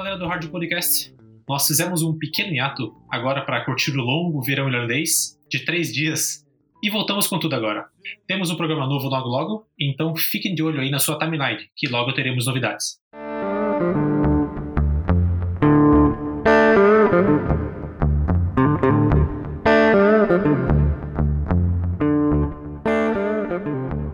galera do Hard Podcast. Nós fizemos um pequeno hiato agora para curtir o longo verão irlandês de três dias e voltamos com tudo agora. Temos um programa novo logo logo, então fiquem de olho aí na sua timeline, que logo teremos novidades.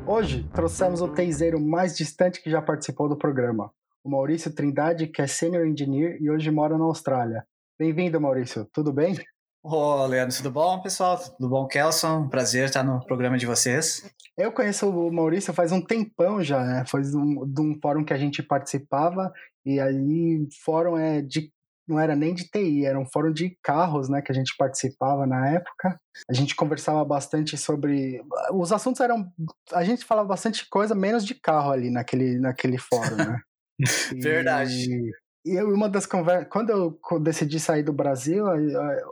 Hoje trouxemos o teizeiro mais distante que já participou do programa, o Maurício Trindade, que é Senior Engineer e hoje mora na Austrália. Bem-vindo, Maurício. Tudo bem? Ô, Leandro, tudo bom, pessoal? Tudo bom, Kelson? Prazer estar no programa de vocês. Eu conheço o Maurício faz um tempão já, né? Foi de um, de um fórum que a gente participava e aí fórum é de não era nem de TI, era um fórum de carros, né, que a gente participava na época. A gente conversava bastante sobre os assuntos eram a gente falava bastante coisa menos de carro ali naquele naquele fórum, né? Verdade. E uma das conversas, quando eu decidi sair do Brasil,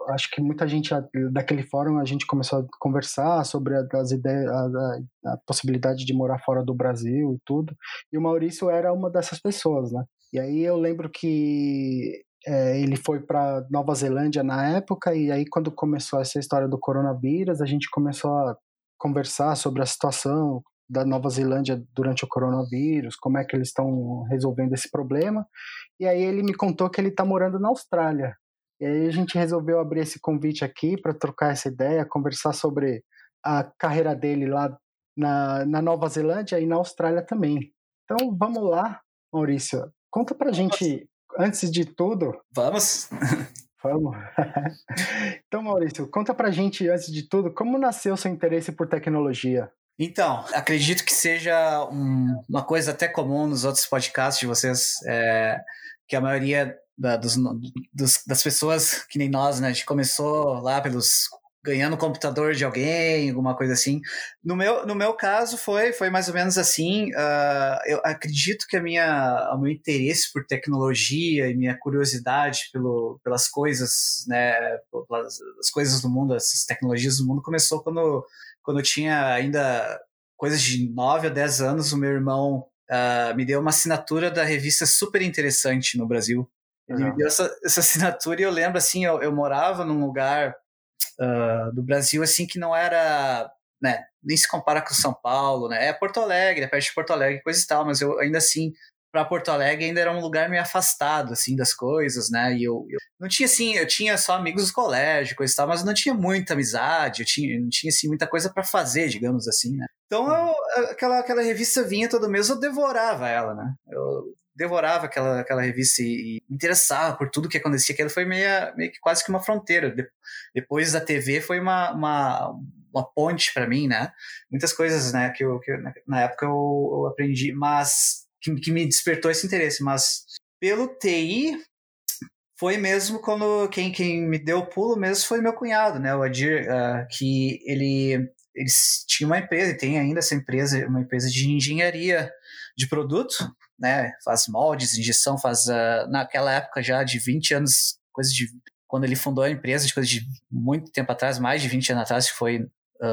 acho que muita gente daquele fórum a gente começou a conversar sobre as ideias, a, a, possibilidade de morar fora do Brasil e tudo. E o Maurício era uma dessas pessoas, né? E aí eu lembro que é, ele foi para Nova Zelândia na época e aí quando começou essa história do coronavírus, a gente começou a conversar sobre a situação da Nova Zelândia durante o coronavírus, como é que eles estão resolvendo esse problema. E aí ele me contou que ele está morando na Austrália. E aí a gente resolveu abrir esse convite aqui para trocar essa ideia, conversar sobre a carreira dele lá na, na Nova Zelândia e na Austrália também. Então vamos lá, Maurício. Conta pra gente, antes de tudo. Vamos! Vamos. então, Maurício, conta pra gente, antes de tudo, como nasceu seu interesse por tecnologia? Então, acredito que seja um, uma coisa até comum nos outros podcasts de vocês, é, que a maioria da, dos, dos, das pessoas que nem nós, né, a gente começou lá pelos ganhando computador de alguém, alguma coisa assim. No meu, no meu caso foi, foi mais ou menos assim. Uh, eu acredito que a minha, o meu interesse por tecnologia e minha curiosidade pelo, pelas coisas, né, pelas, as coisas do mundo, essas tecnologias do mundo começou quando quando eu tinha ainda coisas de 9 a 10 anos, o meu irmão uh, me deu uma assinatura da revista super interessante no Brasil. Ele uhum. me deu essa, essa, assinatura e eu lembro, assim, eu, eu morava num lugar uh, do Brasil, assim, que não era, né, nem se compara com São Paulo, né, é Porto Alegre, é perto de Porto Alegre, coisa e tal, mas eu ainda assim para Porto Alegre ainda era um lugar meio afastado, assim, das coisas, né? E eu, eu, não tinha, assim, eu tinha só amigos do colégio, coisa e tal, mas eu não tinha muita amizade, eu tinha, não tinha, assim, muita coisa para fazer, digamos assim, né? Então, eu, aquela, aquela revista vinha todo mês, eu devorava ela, né? Eu devorava aquela, aquela revista e, me interessava por tudo que acontecia, aquilo foi meio, meio que quase que uma fronteira. De, depois da TV foi uma, uma, uma ponte para mim, né? Muitas coisas, né, que, eu, que na época eu, eu aprendi, mas que, que me despertou esse interesse, mas pelo TI foi mesmo quando quem, quem me deu o pulo mesmo foi meu cunhado, né, o Adir, uh, que ele eles tinham uma empresa, e tem ainda essa empresa, uma empresa de engenharia de produto, né, faz moldes, injeção, faz, uh, naquela época já de 20 anos, coisa de, quando ele fundou a empresa, de coisa de muito tempo atrás, mais de 20 anos atrás, que foi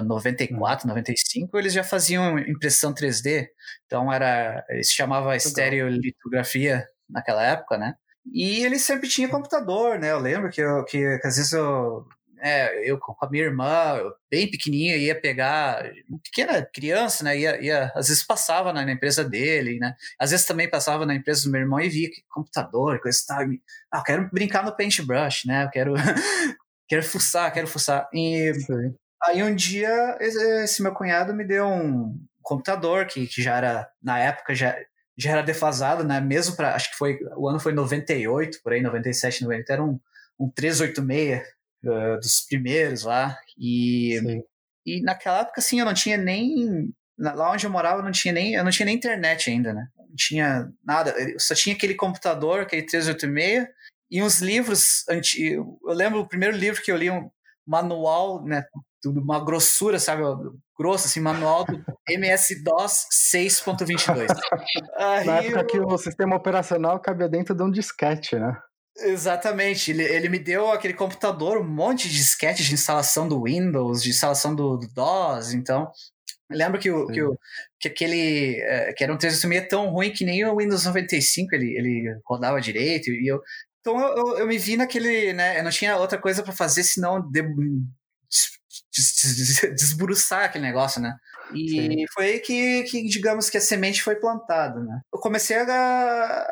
94, 95, eles já faziam impressão 3D. Então era, eles chamavam estereolitografia naquela época, né? E ele sempre tinha computador, né? Eu lembro que, eu, que, que às vezes eu, é, eu com a minha irmã, bem pequenininha, ia pegar, pequena criança, né? Ia, ia, às vezes passava na, na, empresa dele, né? Às vezes também passava na empresa do meu irmão e via que computador, coisa e tal. Ah, eu quero brincar no paintbrush, né? Eu quero, quero fuçar, quero fuçar. E. Aí um dia esse meu cunhado me deu um computador que, que já era, na época, já, já era defasado, né? Mesmo para, acho que foi, o ano foi 98, por aí, 97, 90, era um, um 386 uh, dos primeiros lá. E, e naquela época, assim, eu não tinha nem. Lá onde eu morava, não tinha nem, eu não tinha nem internet ainda, né? Não tinha nada, eu só tinha aquele computador, aquele 386, e uns livros antigos. Eu lembro o primeiro livro que eu li, um manual, né? Uma grossura, sabe? Grosso, assim, manual do MS-DOS 6.22. Na época eu... que o sistema operacional cabia dentro de um disquete, né? Exatamente, ele, ele me deu aquele computador, um monte de disquete de instalação do Windows, de instalação do, do DOS, então lembro que, o, que, o, que aquele. É, que era um 386 tão ruim que nem o Windows 95 ele, ele rodava direito. E eu, então eu, eu, eu me vi naquele. Né, eu não tinha outra coisa para fazer senão de, desburuçar aquele negócio, né? E Sim. foi aí que, que, digamos, que a semente foi plantada, né? Eu comecei a...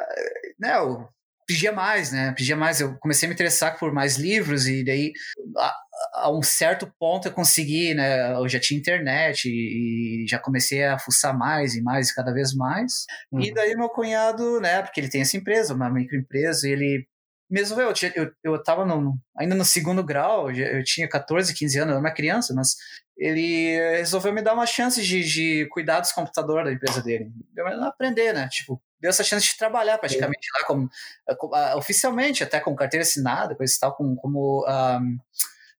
Né, eu pedia mais, né? Pedia mais. Eu comecei a me interessar por mais livros e daí... A, a um certo ponto eu consegui, né? Eu já tinha internet e, e já comecei a fuçar mais e mais, cada vez mais. Uhum. E daí meu cunhado, né? Porque ele tem essa empresa, uma microempresa, e ele mesmo eu, eu, eu tava no, ainda no segundo grau, eu tinha 14, 15 anos, eu era uma criança, mas ele resolveu me dar uma chance de, de cuidar dos computadores da empresa dele. Eu aprender, né? Tipo, deu essa chance de trabalhar praticamente lá como, uh, oficialmente, até com carteira assinada, coisa e tal, como, como, um,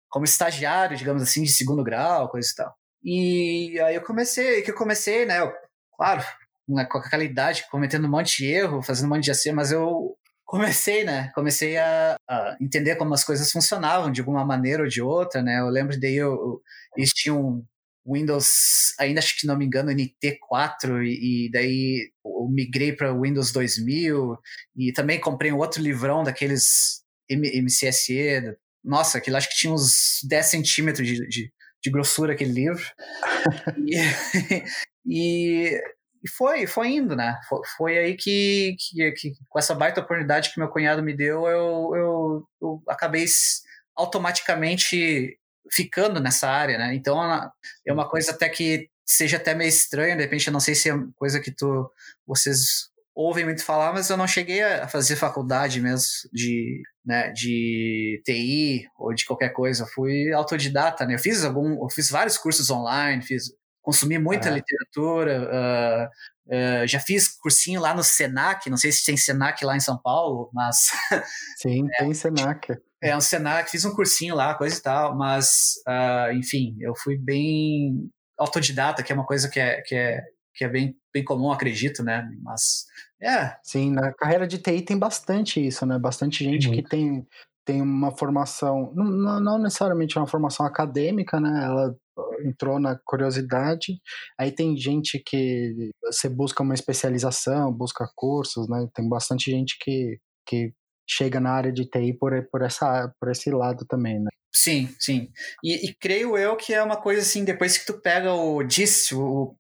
como estagiário, digamos assim, de segundo grau, coisa e tal. E aí eu comecei, que eu comecei, né? Eu, claro, né, com aquela idade, cometendo um monte de erro, fazendo um monte de AC, mas eu comecei, né? Comecei a, a, entender como as coisas funcionavam de alguma maneira ou de outra, né? Eu lembro daí eu, eles tinham Windows, ainda acho que não me engano, NT4 e, e daí eu migrei para Windows 2000 e também comprei um outro livrão daqueles MCSE. Nossa, aquilo acho que tinha uns 10 centímetros de, de, de grossura aquele livro. e, e e foi, foi indo, né? Foi, foi aí que, que, que, com essa baita oportunidade que meu cunhado me deu, eu, eu, eu acabei automaticamente ficando nessa área, né? Então é uma coisa até que seja até meio estranha, de repente eu não sei se é coisa que tu, vocês ouvem muito falar, mas eu não cheguei a fazer faculdade mesmo de, né, de TI ou de qualquer coisa. Fui autodidata, né? Eu fiz algum, eu fiz vários cursos online, fiz consumi muita literatura, uh, uh, já fiz cursinho lá no Senac, não sei se tem Senac lá em São Paulo, mas... Sim, é, tem Senac. É, um Senac, fiz um cursinho lá, coisa e tal, mas, uh, enfim, eu fui bem autodidata, que é uma coisa que é, que é, que é bem, bem comum, acredito, né, mas... É. Sim, na carreira de TI tem bastante isso, né? Bastante gente uhum. que tem, tem uma formação, não, não necessariamente uma formação acadêmica, né? Ela entrou na curiosidade. Aí tem gente que você busca uma especialização, busca cursos, né? Tem bastante gente que, que chega na área de TI por, por, essa, por esse lado também, né? Sim, sim. E, e creio eu que é uma coisa assim, depois que tu pega o DIS, o,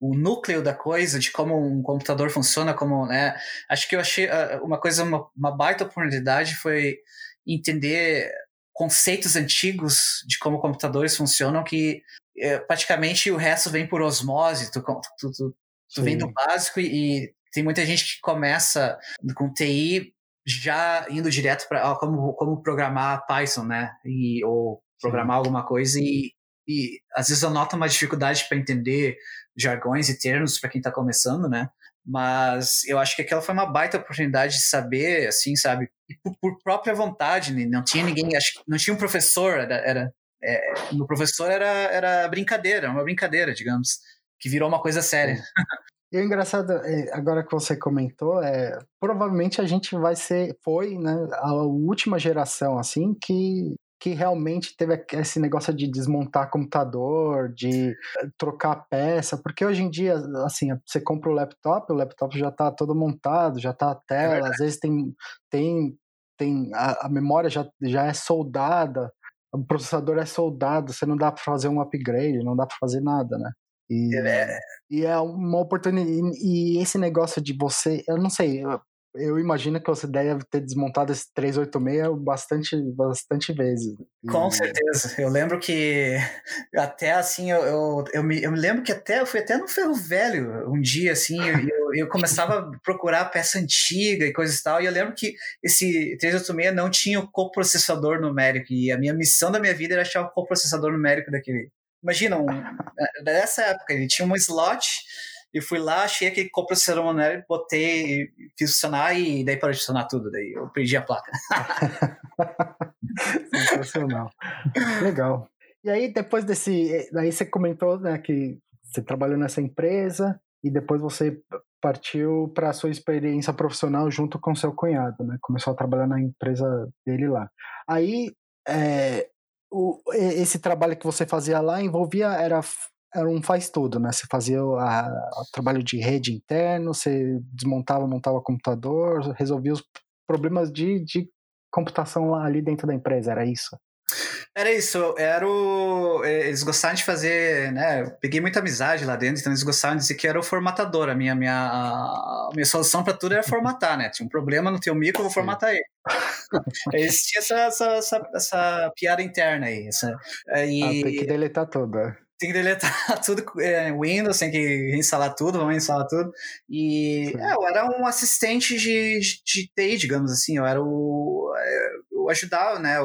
o núcleo da coisa, de como um computador funciona, como, né? Acho que eu achei uh, uma coisa, uma, uma baita oportunidade foi entender conceitos antigos de como computadores funcionam que é, praticamente o resto vem por osmose, tu, tu, tu, tu vem do básico e, e, tem muita gente que começa com TI já indo direto para como, como programar Python, né? E, ou programar Sim. alguma coisa e, e às vezes eu noto uma dificuldade para entender jargões e termos para quem está começando, né? Mas eu acho que aquela foi uma baita oportunidade de saber, assim, sabe? E por, por própria vontade, né? não tinha ninguém, acho que não tinha um professor, era, era é, professor era, era brincadeira, uma brincadeira, digamos, que virou uma coisa séria. E o engraçado, é, agora que você comentou, é provavelmente a gente vai ser, foi, né, a última geração, assim, que que realmente teve esse negócio de desmontar computador, de eh, trocar peça, porque hoje em dia, assim, você compra o laptop, o laptop já está todo montado, já está a tela, é às vezes tem, tem, tem a, a, memória já, já é soldada, o processador é soldado, você não dá para fazer um upgrade, não dá para fazer nada, né? E é, e é uma oportunidade. E esse negócio de você, eu não sei, eu imagino que você deve ter desmontado esse 386 bastante, bastante vezes. Com certeza. Eu lembro que até assim, eu, eu, eu, me, eu me lembro que até eu fui até no ferro velho um dia, assim, eu, eu começava a procurar peça antiga e coisas e tal, e eu lembro que esse 386 não tinha o coprocessador numérico, e a minha missão da minha vida era achar o coprocessador numérico daquele. Imagina, um, nessa época, ele tinha um slot e fui lá, achei aquele coprocessador monero, botei, fiz funcionar e daí parou de funcionar tudo. Daí eu perdi a placa. Sensacional. Legal. E aí, depois desse. Daí você comentou né, que você trabalhou nessa empresa e depois você partiu para a sua experiência profissional junto com seu cunhado, né? Começou a trabalhar na empresa dele lá. Aí, é, o, esse trabalho que você fazia lá envolvia era era um faz tudo, né? Você fazia o, trabalho de rede interno, você desmontava, montava computador, resolvia os problemas de, de computação lá ali dentro da empresa, era isso? Era isso, era o, é, eles gostavam de fazer, né? Eu peguei muita amizade lá dentro, então eles gostavam de dizer que era o formatador. A minha, minha, a minha solução para tudo era formatar, né? Tinha um problema no teu micro, eu vou formatar ele. Existia essa, essa, essa, essa, piada interna aí. Essa, e, ah, tem que deletar tudo. Tem que deletar tudo, é, Windows, tem que reinstalar tudo, vamos instalar tudo. E é, eu era um assistente de, de TI, digamos assim, eu era o. É, eu ajudava, né?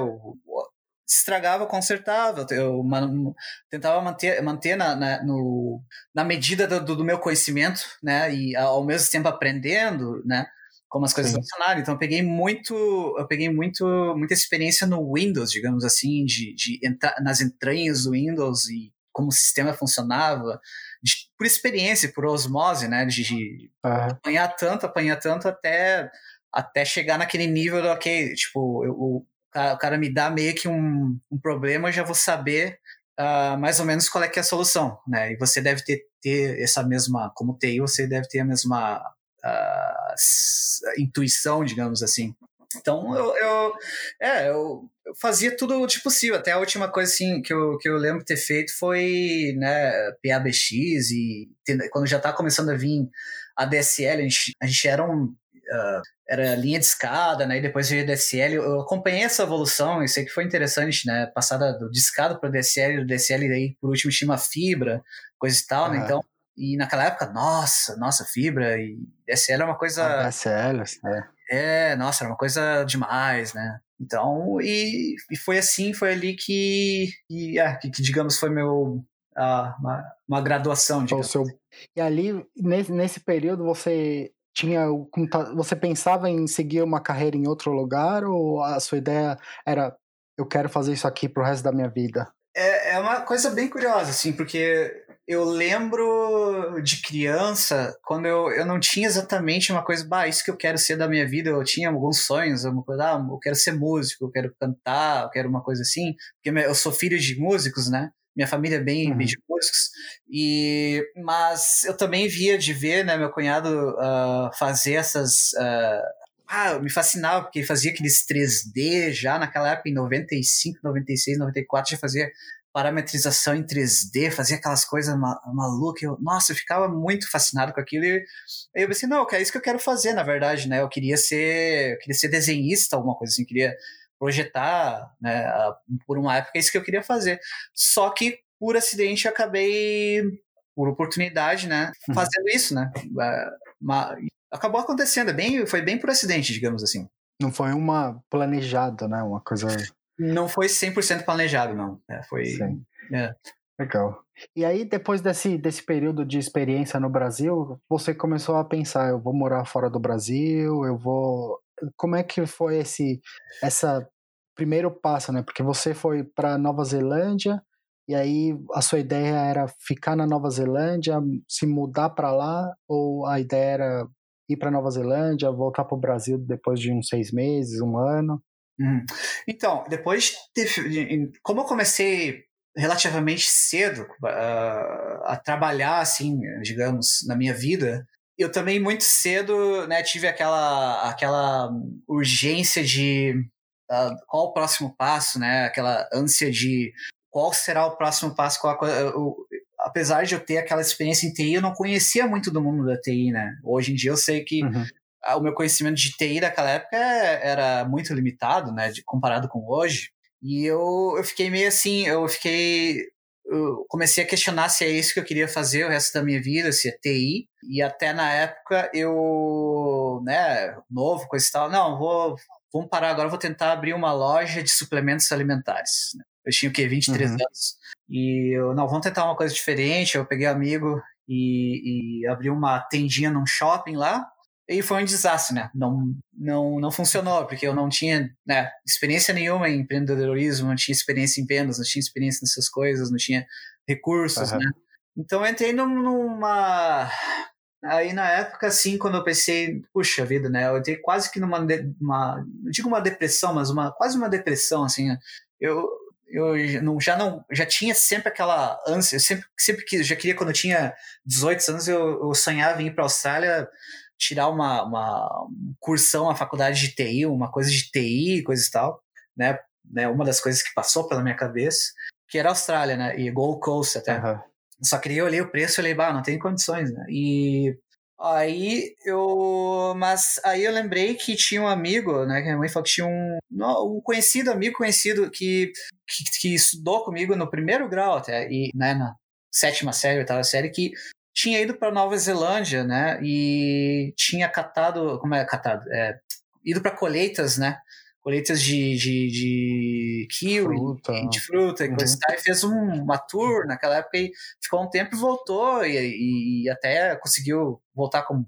Se estragava, consertava. Eu man, tentava manter, manter na, na, no, na medida do, do, meu conhecimento, né? E ao mesmo tempo aprendendo, né? Como as coisas Sim. funcionaram. Então eu peguei muito, eu peguei muito, muita experiência no Windows, digamos assim, de, de entrar nas entranhas do Windows e como o sistema funcionava, de, por experiência, por osmose, né? De, de uhum. apanhar tanto, apanhar tanto até até chegar naquele nível do ok, tipo, eu, o cara me dá meio que um, um problema, eu já vou saber uh, mais ou menos qual é que é a solução, né? E você deve ter, ter essa mesma, como TI, você deve ter a mesma uh, intuição, digamos assim. Então, eu, eu, é, eu, eu fazia tudo o tipo possível. Até a última coisa assim, que, eu, que eu lembro de ter feito foi né, PABX e quando já estava começando a vir a DSL, a gente, a gente era um, uh, era linha de escada, né? E depois veio DSL. Eu acompanhei essa evolução, isso aí que foi interessante, né? Passada do discado para DSL, do DSL daí por último tinha uma fibra, coisa e tal, né? Então, e naquela época, nossa, nossa, fibra e DSL é uma coisa. A DSL, é. É, nossa, era uma coisa demais, né? Então, e, e foi assim, foi ali que, que, é, que, que digamos, foi meu, uh, uma, uma graduação. Digamos. Seu... E ali, nesse, nesse período, você tinha você pensava em seguir uma carreira em outro lugar ou a sua ideia era eu quero fazer isso aqui pro resto da minha vida? É, é uma coisa bem curiosa, assim, porque eu lembro de criança, quando eu, eu não tinha exatamente uma coisa, bah, isso que eu quero ser da minha vida, eu tinha alguns sonhos, uma coisa, ah, eu quero ser músico, eu quero cantar, eu quero uma coisa assim, porque eu sou filho de músicos, né? minha família é bem, uhum. bem de músicos. E, mas eu também via de ver, né, meu cunhado uh, fazer essas. Uh, ah, me fascinava, porque ele fazia aqueles 3D já naquela época, em 95, 96, 94, já fazia parametrização em 3D, fazia aquelas coisas ma malucas. Eu, nossa, eu ficava muito fascinado com aquilo. E aí eu pensei, não, é isso que eu quero fazer, na verdade, né? Eu queria ser, eu queria ser desenhista, alguma coisa assim, queria projetar, né? Por uma época é isso que eu queria fazer. Só que por acidente acabei, por oportunidade, né? Uhum. Fazendo uhum. isso, né? É, acabou acontecendo, é bem, foi bem por acidente, digamos assim. Não foi uma planejada, né? Uma coisa. Não foi 100% planejado, não. É, foi. Sim. É. Legal. E aí, depois desse, desse período de experiência no Brasil, você começou a pensar: eu vou morar fora do Brasil, eu vou. Como é que foi esse essa primeiro passo, né? Porque você foi para Nova Zelândia e aí a sua ideia era ficar na Nova Zelândia, se mudar para lá, ou a ideia era ir para Nova Zelândia, voltar para o Brasil depois de uns seis meses, um ano? Hum. Então, depois, de, como eu comecei relativamente cedo uh, a trabalhar, assim, digamos, na minha vida, eu também muito cedo né, tive aquela, aquela urgência de uh, qual o próximo passo, né? Aquela ânsia de qual será o próximo passo. Qual apesar de eu ter aquela experiência em TI, eu não conhecia muito do mundo da TI, né? Hoje em dia eu sei que uhum. O meu conhecimento de TI daquela época era muito limitado, né? De, comparado com hoje. E eu, eu fiquei meio assim, eu fiquei eu comecei a questionar se é isso que eu queria fazer o resto da minha vida, se é TI. E até na época eu, né, novo, coisa e tal, não, vou, vamos parar agora, vou tentar abrir uma loja de suplementos alimentares. Né? Eu tinha o quê? 23 uhum. anos. E eu, não, vamos tentar uma coisa diferente. Eu peguei um amigo e, e abri uma tendinha num shopping lá. E foi um desastre, né? Não, não, não funcionou, porque eu não tinha né, experiência nenhuma em empreendedorismo, não tinha experiência em vendas, não tinha experiência nessas coisas, não tinha recursos, uhum. né? Então eu entrei numa Aí na época, assim, quando eu pensei, puxa vida, né? Eu entrei quase que numa, uma, não digo uma depressão, mas uma quase uma depressão, assim. Eu, eu não, já não já tinha sempre aquela ânsia, sempre sempre que já queria quando eu tinha 18 anos eu, eu sonhava em ir para a Austrália tirar uma, uma cursão na faculdade de TI, uma coisa de TI, coisa e tal, né? né? Uma das coisas que passou pela minha cabeça, que era Austrália, né? E Gold Coast até. Uhum. Só que eu olhei o preço e falei, bah, não tem condições, né? E Aí eu. Mas aí eu lembrei que tinha um amigo, né? Que minha mãe falou que tinha um, um conhecido, amigo conhecido, que, que, que, estudou comigo no primeiro grau até, e, né, na sétima série, oitava série, que tinha ido para Nova Zelândia, né? E tinha catado. Como é catado? É, ido para colheitas, né? colheitas de, de, de kiwi, fruta. de fruta e uhum. coisa e tal, e fez um, uma tour naquela época e ficou um tempo e voltou, e, e até conseguiu voltar com um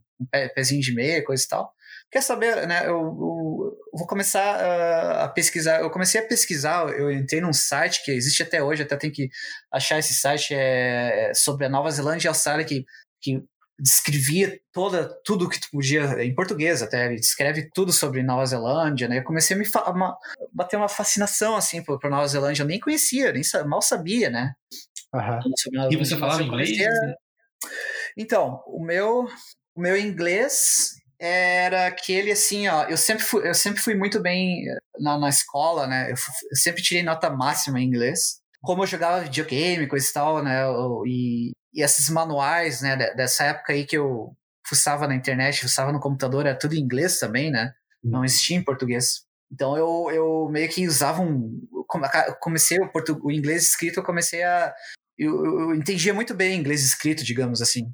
pezinho de meia, coisa e tal. Quer saber, né? Eu, eu, vou começar uh, a pesquisar. Eu comecei a pesquisar, eu entrei num site que existe até hoje, até tem que achar esse site é, sobre a Nova Zelândia e a Austrália, que, que descrevia toda tudo que tu podia em português até ele descreve tudo sobre Nova Zelândia né eu comecei a me uma, bater uma fascinação assim por, por Nova Zelândia eu nem conhecia nem mal sabia né uhum. e você falava inglês então o meu o meu inglês era aquele assim ó eu sempre fui eu sempre fui muito bem na, na escola né eu, eu sempre tirei nota máxima em inglês como eu jogava videogame, coisa e tal, né? E, e esses manuais, né, dessa época aí que eu fuçava na internet, fuçava no computador, era tudo em inglês também, né? Não uhum. existia em português. Então eu, eu meio que usava um. Comecei o, portu, o inglês escrito, eu comecei a. Eu, eu entendia muito bem inglês escrito, digamos assim.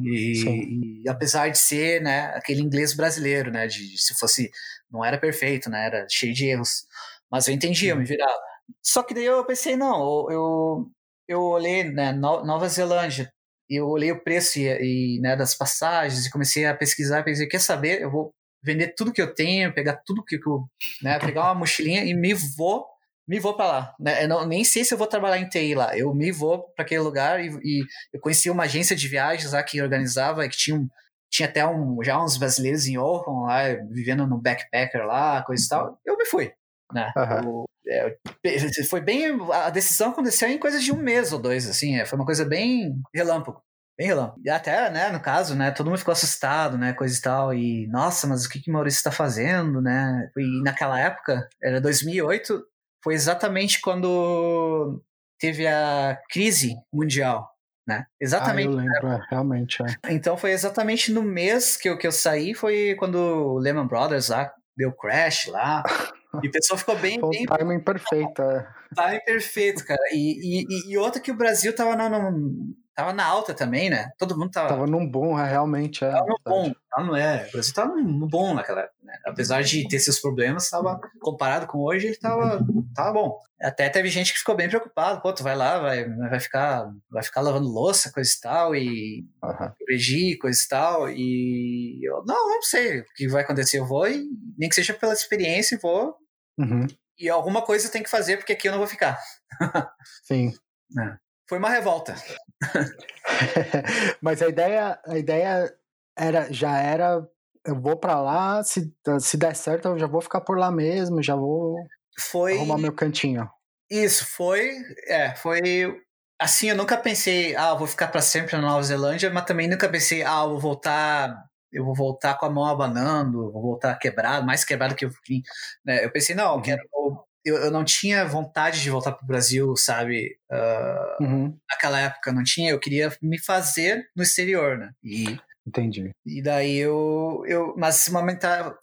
E, e, apesar de ser né, aquele inglês brasileiro, né? De, se fosse. Não era perfeito, né? Era cheio de erros. Mas eu entendia, eu me virava. Só que daí eu pensei, não, eu, eu olhei, né, Nova Zelândia, eu olhei o preço e, e né, das passagens e comecei a pesquisar, pensei, quer saber, eu vou vender tudo que eu tenho, pegar tudo que eu, né, pegar uma mochilinha e me vou, me vou para lá, né, eu não, nem sei se eu vou trabalhar em TI lá, eu me vou para aquele lugar e, e, eu conheci uma agência de viagens lá que organizava, que tinha um, tinha até um, já uns brasileiros em Auckland lá, vivendo no backpacker lá, coisa e tal, eu me fui, né, uhum. É, foi bem. A decisão aconteceu em coisa de um mês ou dois, assim. É, foi uma coisa bem relâmpago. Bem relâmpago. E até, né, no caso, né, todo mundo ficou assustado, né, coisa e tal. E, nossa, mas o que, que o Maurício está fazendo, né? E naquela época, era 2008, foi exatamente quando teve a crise mundial, né? Exatamente. Ah, eu lembro, é, realmente. É. Então foi exatamente no mês que eu, que eu saí, foi quando o Lehman Brothers lá deu crash lá. E o pessoal ficou bem. Foi bem... timing perfeito, é. Timing perfeito, cara. E, e, e outra que o Brasil tava na, no, tava na alta também, né? Todo mundo tava. Tava num bom, é, realmente. É, tava no bom. Tava, não é. O Brasil tava no bom naquela época, né? Apesar de ter seus problemas, tava, comparado com hoje, ele tava, tava bom. Até teve gente que ficou bem preocupado. Pô, tu vai lá, vai, vai, ficar, vai ficar lavando louça, coisa e tal, e uhum. coisa e tal. E eu, não, não sei o que vai acontecer. Eu vou e, nem que seja pela experiência, vou Uhum. E alguma coisa tem que fazer, porque aqui eu não vou ficar. Sim. É. Foi uma revolta. Mas a ideia, a ideia era, já era, eu vou para lá, se, se der certo eu já vou ficar por lá mesmo, já vou foi... arrumar meu cantinho. Isso, foi, é, foi assim, eu nunca pensei, ah, vou ficar para sempre na Nova Zelândia, mas também nunca pensei, ah, vou voltar eu vou voltar com a mão abanando, vou voltar quebrado, mais quebrado que eu vim. Né? Eu pensei, não, eu, quero, eu, eu não tinha vontade de voltar para o Brasil, sabe? Uh, uhum. Naquela época não tinha, eu queria me fazer no exterior, né? E, Entendi. E daí eu, eu mas uma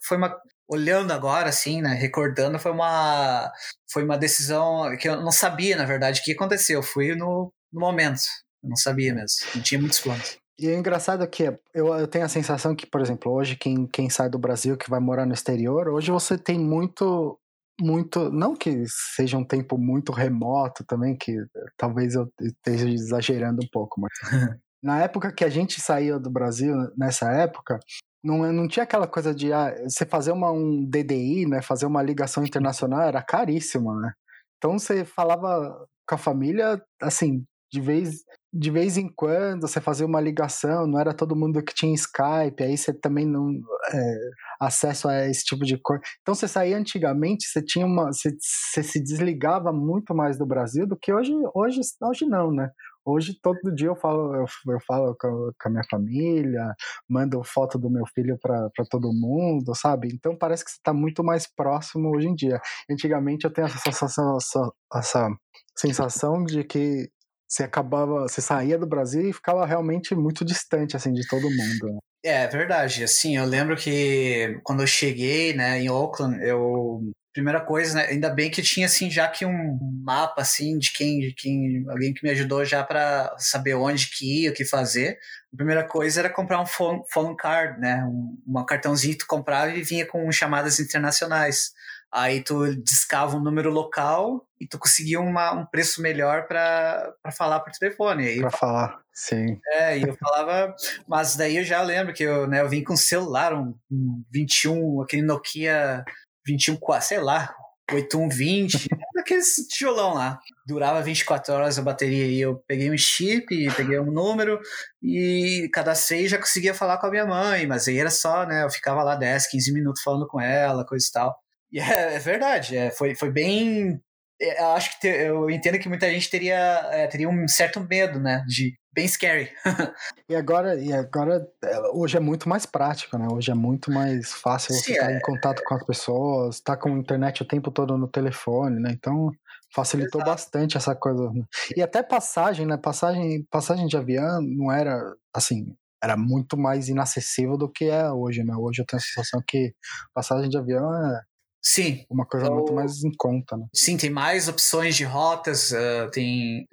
foi uma olhando agora assim, né, recordando, foi uma foi uma decisão que eu não sabia, na verdade, o que aconteceu. Eu fui no, no momento. Eu não sabia mesmo. Não tinha muitos planos. E é engraçado que eu, eu tenho a sensação que, por exemplo, hoje quem, quem sai do Brasil, que vai morar no exterior, hoje você tem muito, muito, não que seja um tempo muito remoto também, que talvez eu esteja exagerando um pouco, mas na época que a gente saiu do Brasil, nessa época, não, não tinha aquela coisa de ah, você fazer uma, um DDI, né, fazer uma ligação internacional era caríssimo, né? Então você falava com a família, assim, de vez de vez em quando você fazia uma ligação, não era todo mundo que tinha Skype, aí você também não é, acesso a esse tipo de coisa. Então você saía antigamente, você tinha uma, você, você, se desligava muito mais do Brasil do que hoje, hoje, hoje não, né? Hoje todo dia eu falo, eu, eu falo com, com, a minha família, mando foto do meu filho para todo mundo, sabe? Então parece que você está muito mais próximo hoje em dia. Antigamente eu tenho essa sensação, essa, essa sensação de que você acabava, você saía do Brasil e ficava realmente muito distante assim de todo mundo. Né? É, verdade. Assim, eu lembro que quando eu cheguei, né, em Oakland, eu primeira coisa, né, ainda bem que tinha assim já que um mapa assim de quem, de quem, alguém que me ajudou já para saber onde que ir, o que fazer. A primeira coisa era comprar um phone, phone card, né, um, um cartãozinho que tu comprava e vinha com chamadas internacionais. Aí tu discava um número local e tu conseguia uma, um preço melhor para falar por telefone. Para falar, sim. É, e eu falava, mas daí eu já lembro que eu, né, eu vim com um celular, um, um 21, aquele Nokia 21, sei lá, 8120, aqueles tijolão lá. Durava 24 horas a bateria e eu peguei um chip, peguei um número e cadastrei e já conseguia falar com a minha mãe, mas aí era só, né, eu ficava lá 10, 15 minutos falando com ela, coisa e tal. E é, é verdade, é, foi, foi bem. É, eu acho que te, eu entendo que muita gente teria, é, teria um certo medo, né? De bem scary. e agora, e agora é, hoje é muito mais prático, né? Hoje é muito mais fácil você estar em contato com as pessoas, estar tá com a internet o tempo todo no telefone, né? Então facilitou Exato. bastante essa coisa. Né? E até passagem, né? Passagem, passagem de avião não era assim, era muito mais inacessível do que é hoje, né? Hoje eu tenho a sensação que passagem de avião é Sim. Uma coisa então, muito mais em conta, né? Sim, tem mais opções de rotas, uh, tem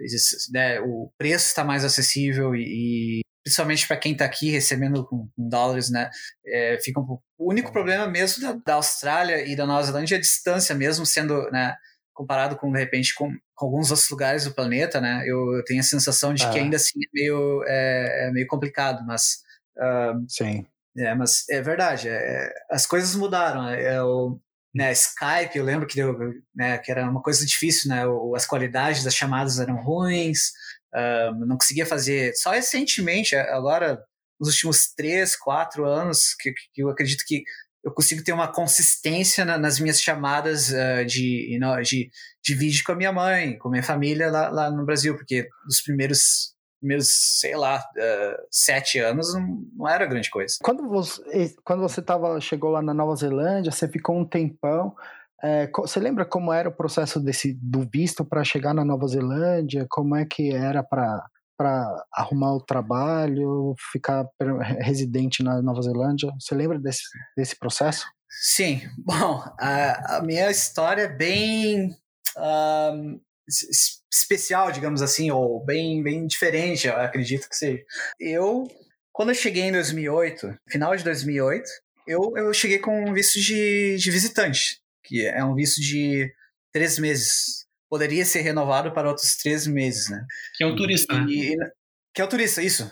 né, o preço está mais acessível e, e principalmente para quem está aqui recebendo com, com dólares, né? É, fica um, o único problema mesmo da, da, Austrália e da Nova Zelândia é a distância, mesmo sendo, né? Comparado com, de repente, com, com alguns outros lugares do planeta, né? Eu, eu tenho a sensação de ah. que ainda assim é meio, é, é meio complicado, mas... Uh, Sim. É, mas é verdade, é, as coisas mudaram. É, o, né, Skype, eu lembro que, né, que era uma coisa difícil, né, as qualidades das chamadas eram ruins, não conseguia fazer. Só recentemente, agora, nos últimos três, quatro anos, que, que eu acredito que eu consigo ter uma consistência na, nas minhas chamadas uh, de, de, de vídeo com a minha mãe, com a minha família lá, lá no Brasil, porque os primeiros meus, sei lá, uh, sete anos não, não, era grande coisa. Quando você, quando você tava, chegou lá na Nova Zelândia, você ficou um tempão. É, você lembra como era o processo desse, do visto para chegar na Nova Zelândia? Como é que era para para arrumar o trabalho, ficar residente na Nova Zelândia? Você lembra desse, desse processo? Sim. Bom, a, a minha história é bem um, especial, digamos assim, ou bem, bem diferente, eu acredito que seja. Eu, quando eu cheguei em 2008, final de 2008, eu, eu cheguei com um visto de, de visitante, que é um visto de três meses. Poderia ser renovado para outros três meses, né? Que é o turista, e, né? Que é o turista, isso.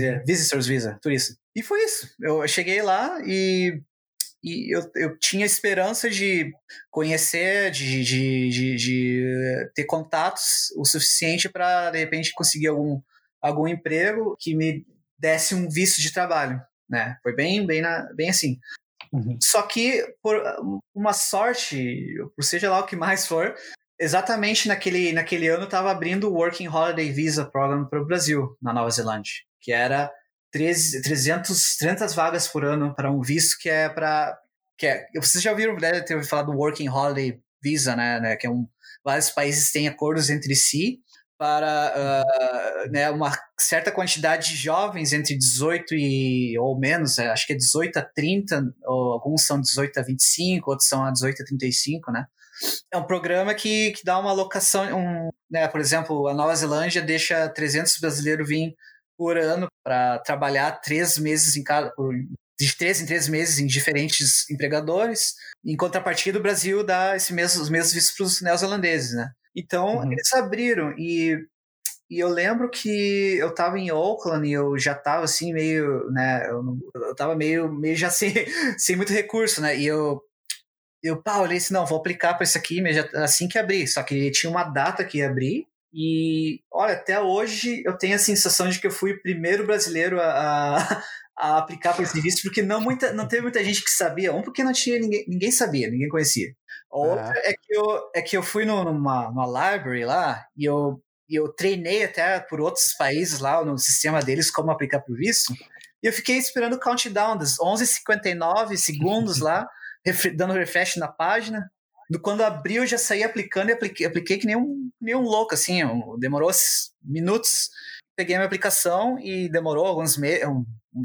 É, visitors Visa, turista. E foi isso. Eu cheguei lá e e eu, eu tinha esperança de conhecer, de, de, de, de ter contatos o suficiente para, de repente, conseguir algum, algum emprego que me desse um visto de trabalho. Né? Foi bem, bem, na, bem assim. Uhum. Só que, por uma sorte, por seja lá o que mais for, exatamente naquele, naquele ano estava abrindo o Working Holiday Visa Program para o Brasil, na Nova Zelândia, que era 13, 300, 300 vagas por ano para um visto que é para. Que é, vocês já ouviram, deve ter ouvido falar do Working Holiday Visa, né, né? Que é um. Vários países têm acordos entre si para uh, né, uma certa quantidade de jovens entre 18 e ou menos, é, acho que é 18 a 30, ou alguns são 18 a 25, outros são a 18 a 35, né? É um programa que, que dá uma alocação, um, né, por exemplo, a Nova Zelândia deixa 300 brasileiros vir por ano para trabalhar três meses em cada, de três em três meses em diferentes empregadores. Em contrapartida, o Brasil dá esse mesmo, os mesmos vistos para os neozelandeses, né? Então, uhum. eles abriram e, e eu lembro que eu estava em Auckland e eu já estava assim meio, né, eu, eu tava meio, meio já sem, sem muito recurso, né? E eu eu, pá, olhei assim, não, vou aplicar para isso aqui assim que abrir. Só que tinha uma data que ia abrir E, olha, até hoje eu tenho a sensação de que eu fui o primeiro brasileiro a, a, a aplicar por esse visto, porque não, muita, não teve muita gente que sabia. Um, porque não tinha ninguém, ninguém sabia, ninguém conhecia. Outra é. é que eu, é que eu fui numa, numa library lá e eu, e eu treinei até por outros países lá no sistema deles como aplicar por visto. E eu fiquei esperando o countdown das 11h59 segundos lá, dando refresh na página. Quando abriu, eu já saí aplicando e apliquei, apliquei que nem um, nem um louco, assim. Demorou minutos. Peguei a minha aplicação e demorou alguns meses,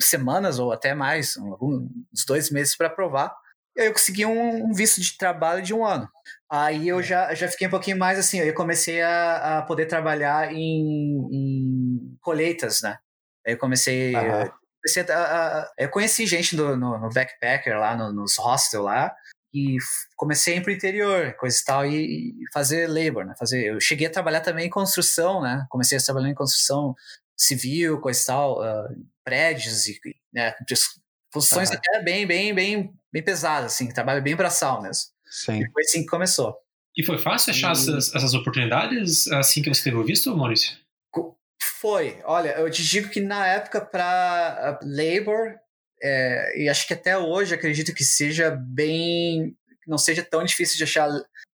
semanas ou até mais, uns dois meses para aprovar. E aí eu consegui um, um, visto de trabalho de um ano. Aí eu é. já, já fiquei um pouquinho mais assim, eu comecei a, a poder trabalhar em, em colheitas, né? Aí eu comecei, uhum. comecei a, a, eu conheci gente do, no, no backpacker lá, no, nos hostels lá, e comecei a ir pro interior, coisa e tal, e, e, fazer labor, né? Fazer, eu cheguei a trabalhar também em construção, né? Comecei a trabalhar em construção civil, coisa e tal, uh, prédios e né, funções uhum. até bem, bem, bem, bem pesadas, assim, trabalho bem braçal mesmo. Sim. E foi assim que começou. E foi fácil achar e... essas, essas oportunidades assim que você teve visto, Maurício? Foi. Olha, eu te digo que na época para labor, é, e acho que até hoje acredito que seja bem. não seja tão difícil de achar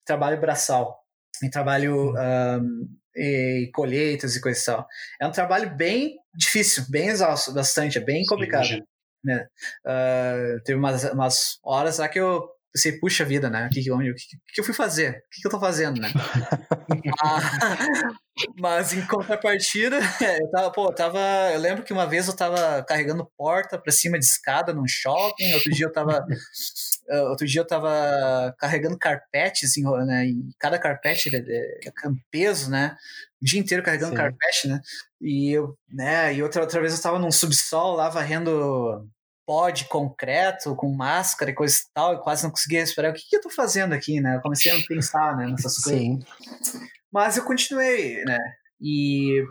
trabalho braçal. Em trabalho um, e colheitas e coisa e tal. É um trabalho bem difícil, bem exausto, bastante, é bem complicado. Sim, né? Uh, teve umas, umas horas lá que eu pensei, puxa vida, né? O que, o que, que eu fui fazer? O que, que eu tô fazendo, né? mas, em contrapartida, eu tava, pô, eu tava. Eu lembro que uma vez eu tava carregando porta pra cima de escada num shopping, outro dia eu tava. outro dia eu tava carregando carpetes, em, né? E cada carpete é, é, é um peso, né? O dia inteiro carregando Sim. carpete, né? E eu, né? E outra, outra vez eu tava num subsol lá varrendo pó de concreto, com máscara e coisa e tal, e quase não conseguia respirar. O que, que eu tô fazendo aqui, né? Eu comecei a pensar né, nessas coisas. Sim. Mas eu continuei, né? E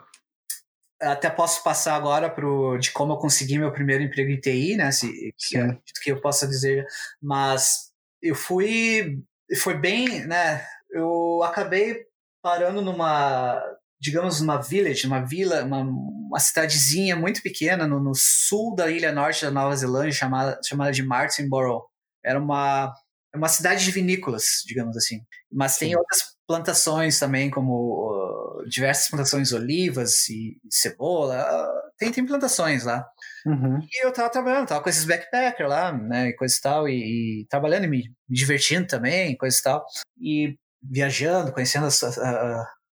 até posso passar agora pro, de como eu consegui meu primeiro emprego em TI, né? Se, que, que eu possa dizer. Mas eu fui. Foi bem, né? Eu acabei parando numa digamos, uma village, uma vila, uma, uma cidadezinha muito pequena no, no, sul da ilha norte da Nova Zelândia, chamada, chamada de Martinborough. Era uma, uma cidade de vinícolas, digamos assim. Mas Sim. tem outras plantações também, como uh, diversas plantações olivas e, cebola. Uh, tem, tem plantações lá. Uhum. E eu tava trabalhando, tava com esses backpackers lá, né, e coisa e tal, e, e trabalhando e me, me, divertindo também, coisa e tal. E viajando, conhecendo as, as,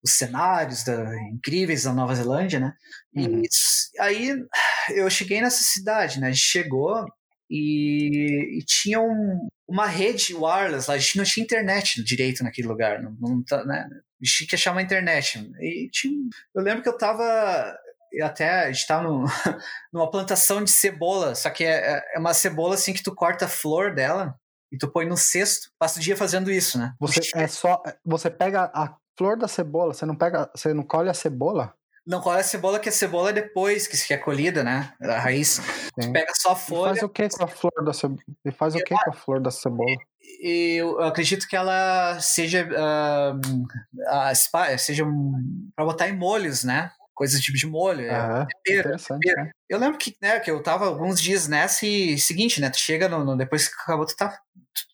os cenários da, incríveis da Nova Zelândia, né? Uhum. E aí eu cheguei nessa cidade, né? A gente chegou e, e tinha um, uma rede wireless lá, a gente não tinha internet direito naquele lugar, não, não tá, né? A gente tinha que achar uma internet. E tinha, eu lembro que eu tava até a gente tá no, numa plantação de cebola, só que é, é uma cebola assim que tu corta a flor dela e tu põe no cesto, passa o dia fazendo isso, né? Você é só você pega a flor da cebola, você não pega, você não colhe a cebola? Não colhe a cebola, que a cebola é depois que é colhida, né? A raiz. Sim. pega só a folha. E faz o que com a flor da cebola? E faz o que com a flor da cebola? Eu acredito que ela seja uh, uh, seja um, para botar em molhos, né? Coisas tipo de molho. Ah, é, interessante. Né? Eu lembro que, né, que eu tava alguns dias nessa e seguinte, né? Tu chega no, no depois que acabou, tu tá,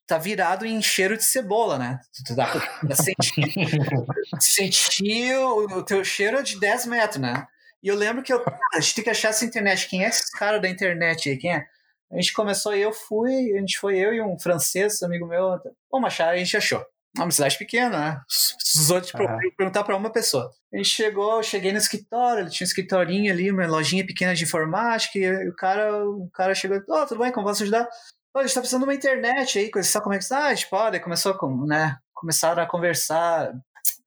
tá virado em cheiro de cebola, né? Tu dá pra sentir, sentir o, o, teu cheiro de 10 metros, né? E eu lembro que eu, a gente tem que achar essa internet. Quem é esse cara da internet aí? Quem é? A gente começou, eu fui, a gente foi eu e um francês, amigo meu. Vamos achar, a gente achou. Uma cidade pequena, né? Os outros uhum. perguntar para uma pessoa. A gente chegou, eu cheguei no escritório, ele tinha um escritorinho ali, uma lojinha pequena de informática, e o cara, o cara chegou, oh, tudo bem, como posso ajudar? Pô, a gente tá precisando de uma internet aí, coisa, sabe como é que está? Ah, a gente pode. Começou com, né? Começaram a conversar.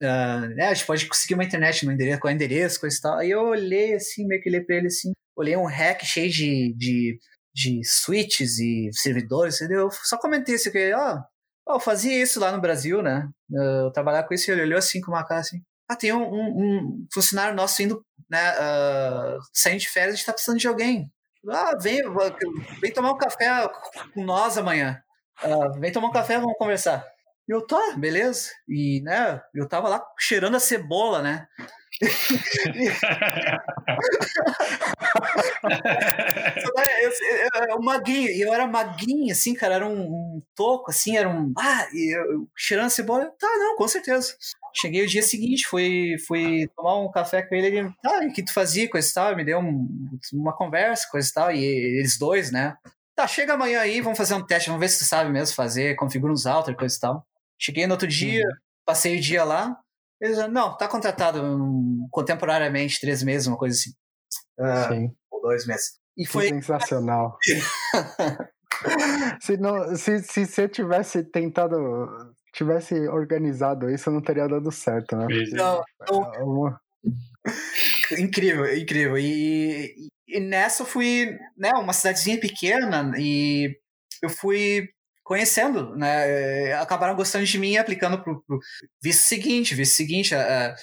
Uh, né, a gente pode conseguir uma internet no endereço, com o endereço, coisa e tal. Aí eu olhei assim, meio que olhei pra ele assim, olhei um hack cheio de, de, de switches e servidores, entendeu? Eu só comentei isso aqui, ó, oh, eu fazia isso lá no Brasil, né? Eu trabalhava com isso e ele olhou assim com uma cara assim. Ah, tem um, um, um funcionário nosso indo, né, uh, saindo de férias, a gente tá precisando de alguém. Ah, vem, vem tomar um café com nós amanhã. Uh, vem tomar um café, vamos conversar. E eu, tá, beleza. E, né, eu tava lá cheirando a cebola, né? eu, eu, maguinho, eu era maguinho, assim, cara, era um, um toco, assim, era um. Ah, e eu, cheirando cebola, tá, não, com certeza. Cheguei o dia seguinte, fui, fui tomar um café com ele, ele, tá, o que tu fazia, coisa e tal, me deu um, uma conversa, coisa e tal, e eles dois, né? Tá, chega amanhã aí, vamos fazer um teste, vamos ver se tu sabe mesmo fazer, configura uns alter, coisa e tal. Cheguei no outro dia, uhum. passei o dia lá, eles não, tá contratado um, contemporaneamente, três meses, uma coisa assim. Uh, Sim. Ou dois meses. E foi... Sensacional. se, não, se, se você tivesse tentado tivesse organizado isso, não teria dado certo, né? Não, não. É uma... incrível, incrível. E, e, nessa eu fui, né, uma cidadezinha pequena e eu fui conhecendo, né? Acabaram gostando de mim aplicando pro, pro visto seguinte, visto seguinte, a,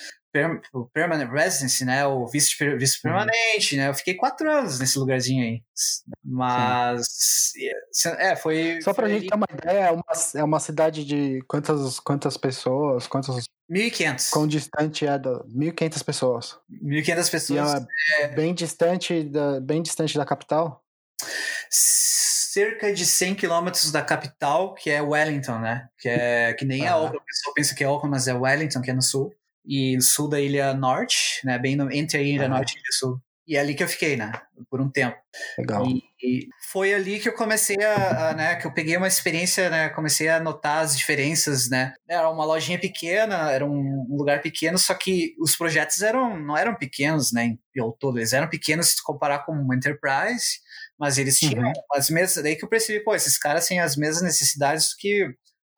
o permanent residence, né? O visto, visto uhum. permanente, uhum. né? Eu fiquei quatro anos nesse lugarzinho aí. Mas Sim. é, foi. Só pra foi gente ter uma ideia, é uma, é uma cidade de quantas, quantas pessoas, quantos. 1.500. Quão distante é da. 1.500 pessoas. 1.500 pessoas. É, é bem distante da, bem distante da capital? Cerca de 100 quilômetros da capital, que é Wellington, né? Que, é, que nem ah. é Auckland, o pessoal pensa que é Auckland, mas é Wellington, que é no sul e no sul da Ilha Norte, né, bem no, entre a Ilha. Norte e a Ilha Sul. E é ali que eu fiquei, né, por um tempo. Legal. E, e foi ali que eu comecei a, a, né, que eu peguei uma experiência, né, comecei a notar as diferenças, né. Era uma lojinha pequena, era um, um lugar pequeno, só que os projetos eram, não eram pequenos, né, ao todo, eles eram pequenos se comparar com uma Enterprise, mas eles tinham uhum. as mesmas, daí que eu percebi, pô, esses caras têm as mesmas necessidades que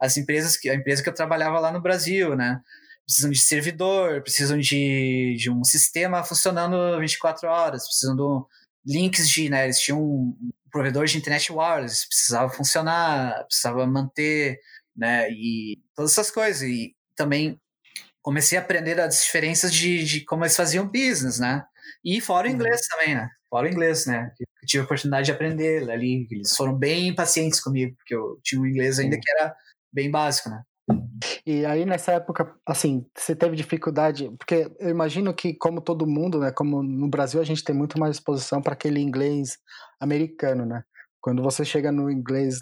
as empresas que a empresa que eu trabalhava lá no Brasil, né? precisam de servidor, precisam de, de um sistema funcionando 24 horas, precisam de links de, né, eles tinham um provedor de internet wireless, precisava funcionar, precisava manter, né, e todas essas coisas. E também comecei a aprender as diferenças de, de como eles faziam business, né, e fora o uhum. inglês também, né, fora o inglês, né, eu tive a oportunidade de aprender ali, eles foram bem pacientes comigo, porque eu tinha um inglês ainda que era bem básico, né. E aí nessa época, assim, você teve dificuldade, porque eu imagino que como todo mundo, né, como no Brasil a gente tem muito mais exposição para aquele inglês americano, né? Quando você chega no inglês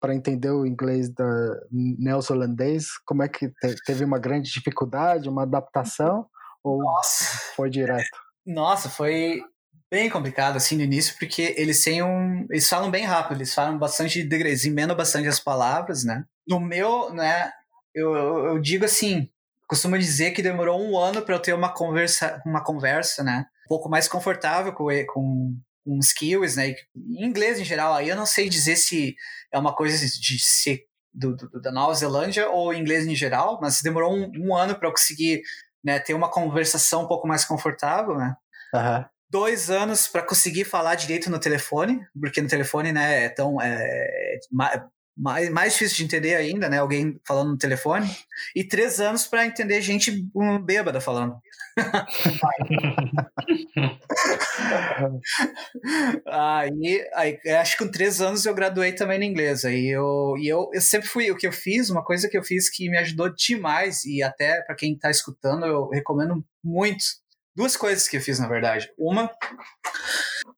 para entender o inglês da neozelandês, como é que te, teve uma grande dificuldade, uma adaptação ou Nossa. foi direto? Nossa, foi bem complicado assim no início, porque eles têm um, eles falam bem rápido, eles falam bastante, eles emendam bastante as palavras, né? No meu, né, eu, eu, digo assim, costumo dizer que demorou um ano para eu ter uma conversa, uma conversa, né? Um pouco mais confortável com, com, com skills, né? Em inglês em geral, aí eu não sei dizer se é uma coisa de ser do, do, da Nova Zelândia ou inglês em geral, mas demorou um, um ano para eu conseguir né, ter uma conversação um pouco mais confortável, né? Uhum. Dois anos para conseguir falar direito no telefone, porque no telefone, né, é tão é, mais, mais difícil de entender ainda, né? Alguém falando no telefone. E três anos para entender gente bêbada falando. aí, aí, acho que com três anos eu graduei também no inglês. Aí eu, e eu, eu sempre fui, o que eu fiz, uma coisa que eu fiz que me ajudou demais, e até para quem está escutando, eu recomendo muito. Duas coisas que eu fiz, na verdade. Uma,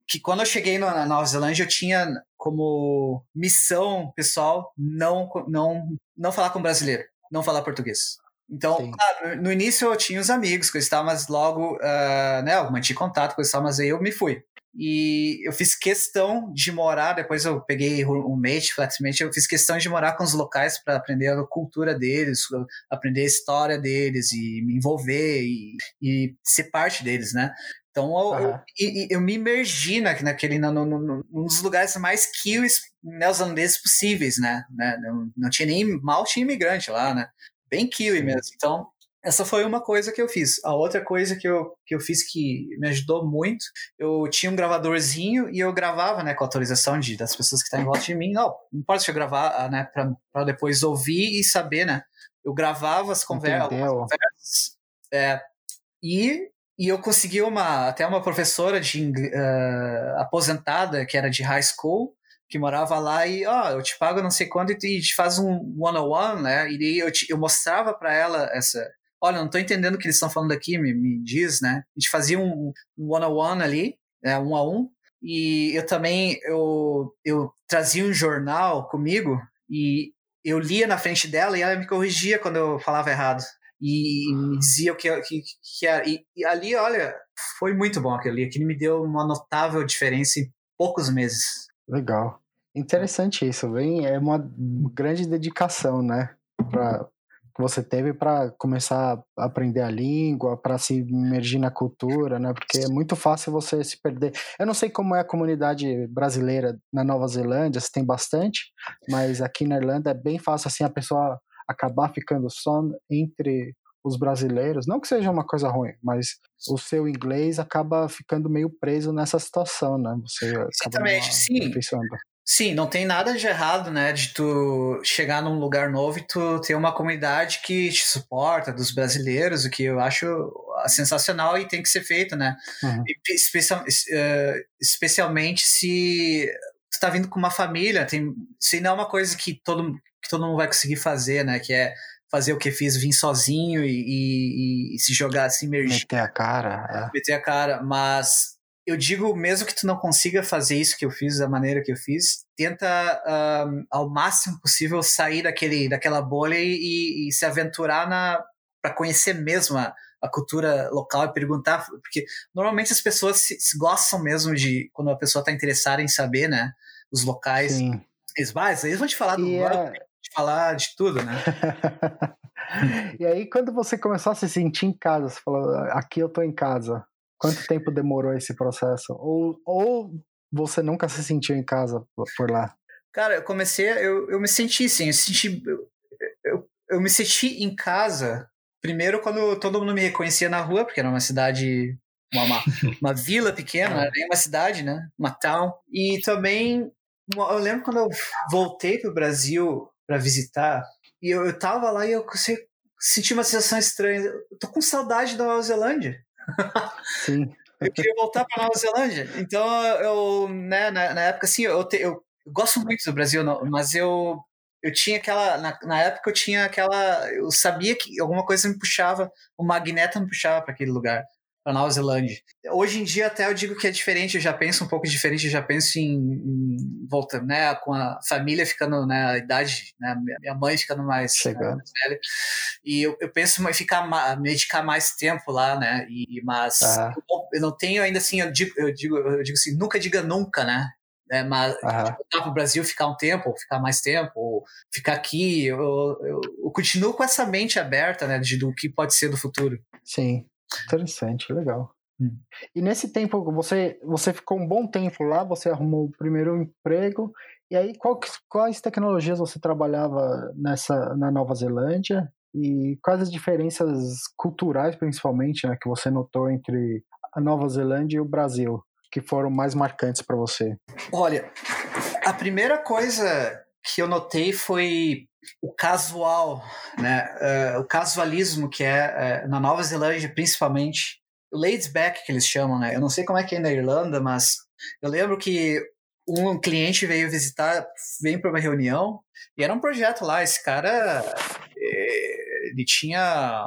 que quando eu cheguei na Nova Zelândia, eu tinha como missão pessoal não, não, não falar com brasileiro, não falar português. Então, no início eu tinha os amigos, coisa e tal, mas logo, uh, né, eu mantive contato, coisa e tal, mas aí eu me fui. E eu fiz questão de morar, depois eu peguei um mate, flatmate, eu fiz questão de morar com os locais para aprender a cultura deles, aprender a história deles e me envolver e, e ser parte deles, né? Então eu, uhum. eu, eu, me imergi na, naquele, no, no, no, num dos lugares mais kiwis neozelandeses possíveis, né? né? Não, não, tinha nem, mal tinha imigrante lá, né? Bem kiwi mesmo. Então, essa foi uma coisa que eu fiz. A outra coisa que eu, que eu fiz que me ajudou muito, eu tinha um gravadorzinho e eu gravava, né, com a autorização de, das pessoas que estão em volta de mim. Não, não importa se eu gravar, ah, né, para depois ouvir e saber, né? Eu gravava as, conver conversas. É, e e eu consegui uma até uma professora de uh, aposentada que era de high school que morava lá e ó oh, eu te pago não sei quanto e te faz um one on one né e eu, te, eu mostrava para ela essa olha, não estou entendendo o que eles estão falando aqui, me, me diz, né? A gente fazia um, one-on-one ali, né, um a um, e eu também, eu, eu trazia um jornal comigo e eu lia na frente dela e ela me corrigia quando eu falava errado. E me dizia o que, que, que era. E, e, ali, olha, foi muito bom aquilo ali. Aquilo me deu uma notável diferença em poucos meses. Legal. Interessante isso, bem, é uma grande dedicação, né, pra, que você teve para começar a aprender a língua, para se imergir na cultura, né? Porque é muito fácil você se perder. Eu não sei como é a comunidade brasileira na Nova Zelândia, se tem bastante, mas aqui na Irlanda é bem fácil assim a pessoa acabar ficando só entre os brasileiros, não que seja uma coisa ruim, mas o seu inglês acaba ficando meio preso nessa situação, né? Você Exatamente, sim. Sim, não tem nada de errado, né, de tu chegar num lugar novo e tu ter uma comunidade que te suporta, dos brasileiros, o que eu acho ah, sensacional e tem que ser feito, né? Uhum. Especial, uh, especialmente se tu tá vindo com uma família, tem, se não é uma coisa que todo, que todo mundo vai conseguir fazer, né, que é fazer o que fiz, vir sozinho e, e, e se jogar, se imergir. Meter a cara. É. Meter a cara, mas eu digo, mesmo que tu não consiga fazer isso que eu fiz, da maneira que eu fiz, tenta um, ao máximo possível sair daquele, daquela bolha e, e se aventurar na para conhecer mesmo a, a, cultura local e perguntar, porque normalmente as pessoas se, se gostam mesmo de quando a pessoa está interessada em saber, né, os locais. Sim. Eles, ah, eles vão te falar do é... te falar de tudo, né? e aí, quando você começou a se sentir em casa, você falou, aqui eu tô em casa. Quanto tempo demorou esse processo? Ou, ou você nunca se sentiu em casa por lá? Cara, eu comecei, eu, eu me senti sim, eu, senti, eu, eu, eu me senti em casa, primeiro quando todo mundo me reconhecia na rua, porque era uma cidade uma, uma, uma, vila pequena, nem uma cidade, né? Uma town. E também, eu lembro quando eu voltei para o Brasil para visitar, e eu, eu tava lá e eu senti uma sensação estranha. Eu tô com saudade da Nova Zelândia. Sim. eu queria voltar para Nova Zelândia. Então, eu, né, na, na época, assim, eu, te, eu, gosto muito do Brasil, mas eu, eu tinha aquela. Na, na, época, eu tinha aquela. Eu sabia que alguma coisa me puxava, o magneto me puxava para aquele lugar para Nova Zelândia. Hoje em dia até eu digo que é diferente, eu já penso um pouco diferente, eu já penso em, em volta, né, com a família ficando na né, idade, né, minha mãe ficando mais, né, mais velha, e eu, eu penso em ficar me dedicar mais tempo lá, né, e mas ah. eu, eu, não tenho ainda assim, eu digo, eu digo, eu digo assim, nunca diga nunca, né, é, mas voltar para o Brasil ficar um tempo, ficar mais tempo, ou ficar aqui, eu, eu, eu, continuo com essa mente aberta, né, de, do que pode ser do futuro. Sim. Interessante, legal. Hum. E nesse tempo, você, você ficou um bom tempo lá, você arrumou o primeiro emprego, e aí qual, quais tecnologias você trabalhava nessa, na Nova Zelândia? E quais as diferenças culturais, principalmente, né, que você notou entre a Nova Zelândia e o Brasil, que foram mais marcantes para você? Olha, a primeira coisa que eu notei foi o casual, né? Uh, o casualismo que é uh, na Nova Zelândia, principalmente, o laid back que eles chamam, né? Eu não sei como é que é na Irlanda, mas eu lembro que um cliente veio visitar, veio para uma reunião e era um projeto lá. Esse cara, eh, ele tinha,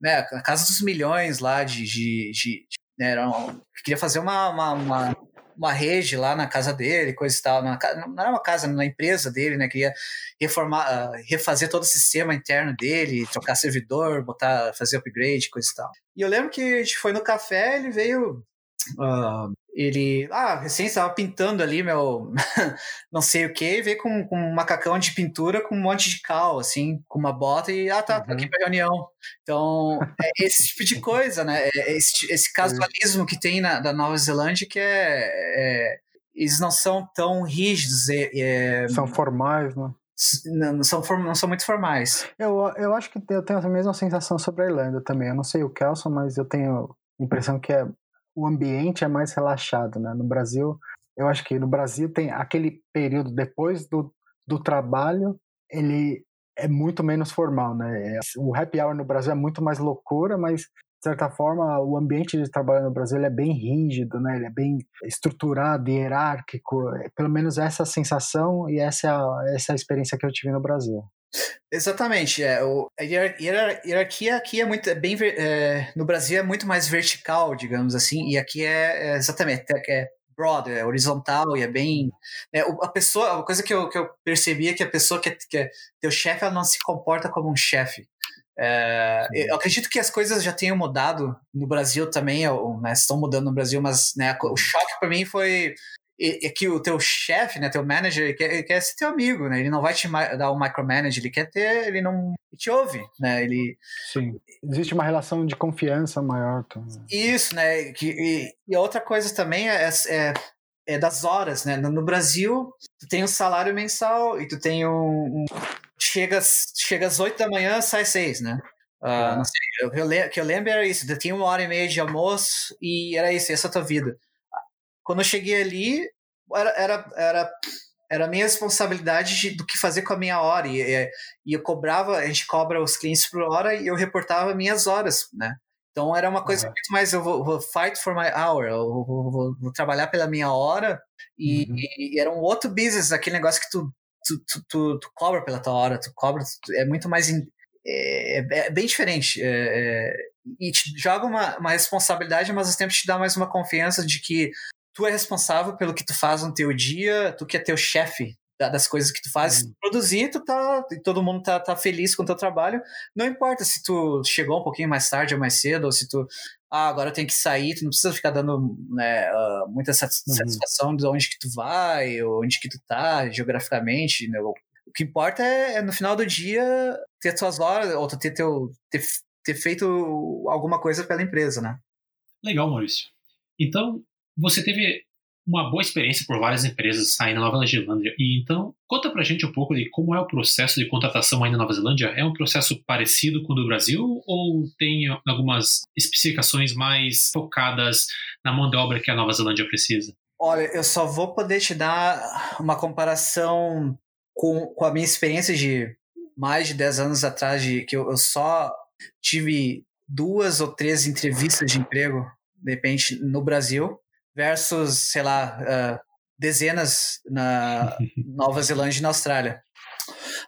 né, a casa dos milhões lá de, de, de, né, era um, queria fazer uma, uma, uma uma rede lá na casa dele, coisa e tal. Na, não era uma casa, na empresa dele, né? Queria reformar, uh, refazer todo o sistema interno dele, trocar servidor, botar, fazer upgrade, coisa e tal. E eu lembro que a gente foi no café, ele veio. Uh, ele, ah, recém estava pintando ali meu não sei o que, veio com, com, um macacão de pintura com um monte de cal, assim, com uma bota e, ah, tá, uhum. tô aqui uhum. pra reunião. Então, é esse tipo de coisa, né? É esse, esse casualismo que tem na, da Nova Zelândia que é, é eles não são tão rígidos. É, é são formais, né? Não são, não são muito formais. Eu, eu acho que eu tenho a mesma sensação sobre a Irlanda também. Eu não sei o Kelson, mas eu tenho a impressão que é o ambiente é mais relaxado, né? No Brasil, eu acho que no Brasil tem aquele período depois do, do trabalho, ele é muito menos formal, né? É, o happy hour no Brasil é muito mais loucura, mas de certa forma o ambiente de trabalho no Brasil é bem rígido, né? Ele é bem estruturado, hierárquico. Pelo menos essa sensação e essa é a, essa é a experiência que eu tive no Brasil. Exatamente. É, o, a hierarquia aqui é muito é bem é, no Brasil é muito mais vertical, digamos assim, e aqui é, é exatamente é broad, é horizontal e é bem é, a pessoa, a coisa que eu, que eu percebi é que a pessoa que é, que é teu chefe ela não se comporta como um chefe. É, eu acredito que as coisas já tenham mudado no Brasil também, né, estão mudando no Brasil, mas né, o choque para mim foi é que o teu chefe, né, teu manager, quer, ele quer ser teu amigo, né? Ele não vai te dar um micromanage, ele quer ter, ele não te ouve, né? Ele Sim. Existe uma relação de confiança maior também. Isso, né? Que, e, e a outra coisa também é, é, é das horas, né? No, no, Brasil, tu tem um salário mensal e tu tem um, um chega, chega às 8 da manhã, sai seis, né? Uh, não sei, que eu, que eu lembro era isso, tu tinha uma hora e meia de almoço e era isso, essa é a tua vida. Quando eu cheguei ali, era, era, era, era a minha responsabilidade de, do que fazer com a minha hora. E, e eu cobrava, a gente cobra os clientes por hora e eu reportava minhas horas, né? Então era uma coisa uhum. muito mais, eu vou, vou, fight for my hour, eu vou, vou, vou trabalhar pela minha hora, e, uhum. e, era um outro business, aquele negócio que tu, tu, tu, tu, tu cobra pela tua hora, tu cobra, tu, é muito mais, in, é, é, bem diferente, é, é, e te joga uma, uma responsabilidade, mas ao mesmo tempo te dá mais uma confiança de que tu é responsável pelo que tu faz no teu dia, tu que é teu chefe das coisas que tu faz, uhum. produzir, tu tá, todo mundo tá, tá feliz com o teu trabalho, não importa se tu chegou um pouquinho mais tarde ou mais cedo, ou se tu, ah, agora tem que sair, tu não precisa ficar dando né, uh, muita uhum. satisfação uhum. de onde que tu vai, ou onde que tu tá, geograficamente, né? o que importa é, é, no final do dia ter tuas horas, ou ter, teu, ter, ter feito alguma coisa pela empresa, né? Legal, Maurício. Então, você teve uma boa experiência por várias empresas aí na Nova Zelândia. E então, conta pra gente um pouco de como é o processo de contratação aí na Nova Zelândia. É um processo parecido com o do Brasil ou tem algumas especificações mais focadas na mão de obra que a Nova Zelândia precisa? Olha, eu só vou poder te dar uma comparação com, com a minha experiência de mais de 10 anos atrás, de, que eu, eu só tive duas ou três entrevistas de emprego, de repente, no Brasil versus, sei lá, uh, dezenas na Nova Zelândia e na Austrália.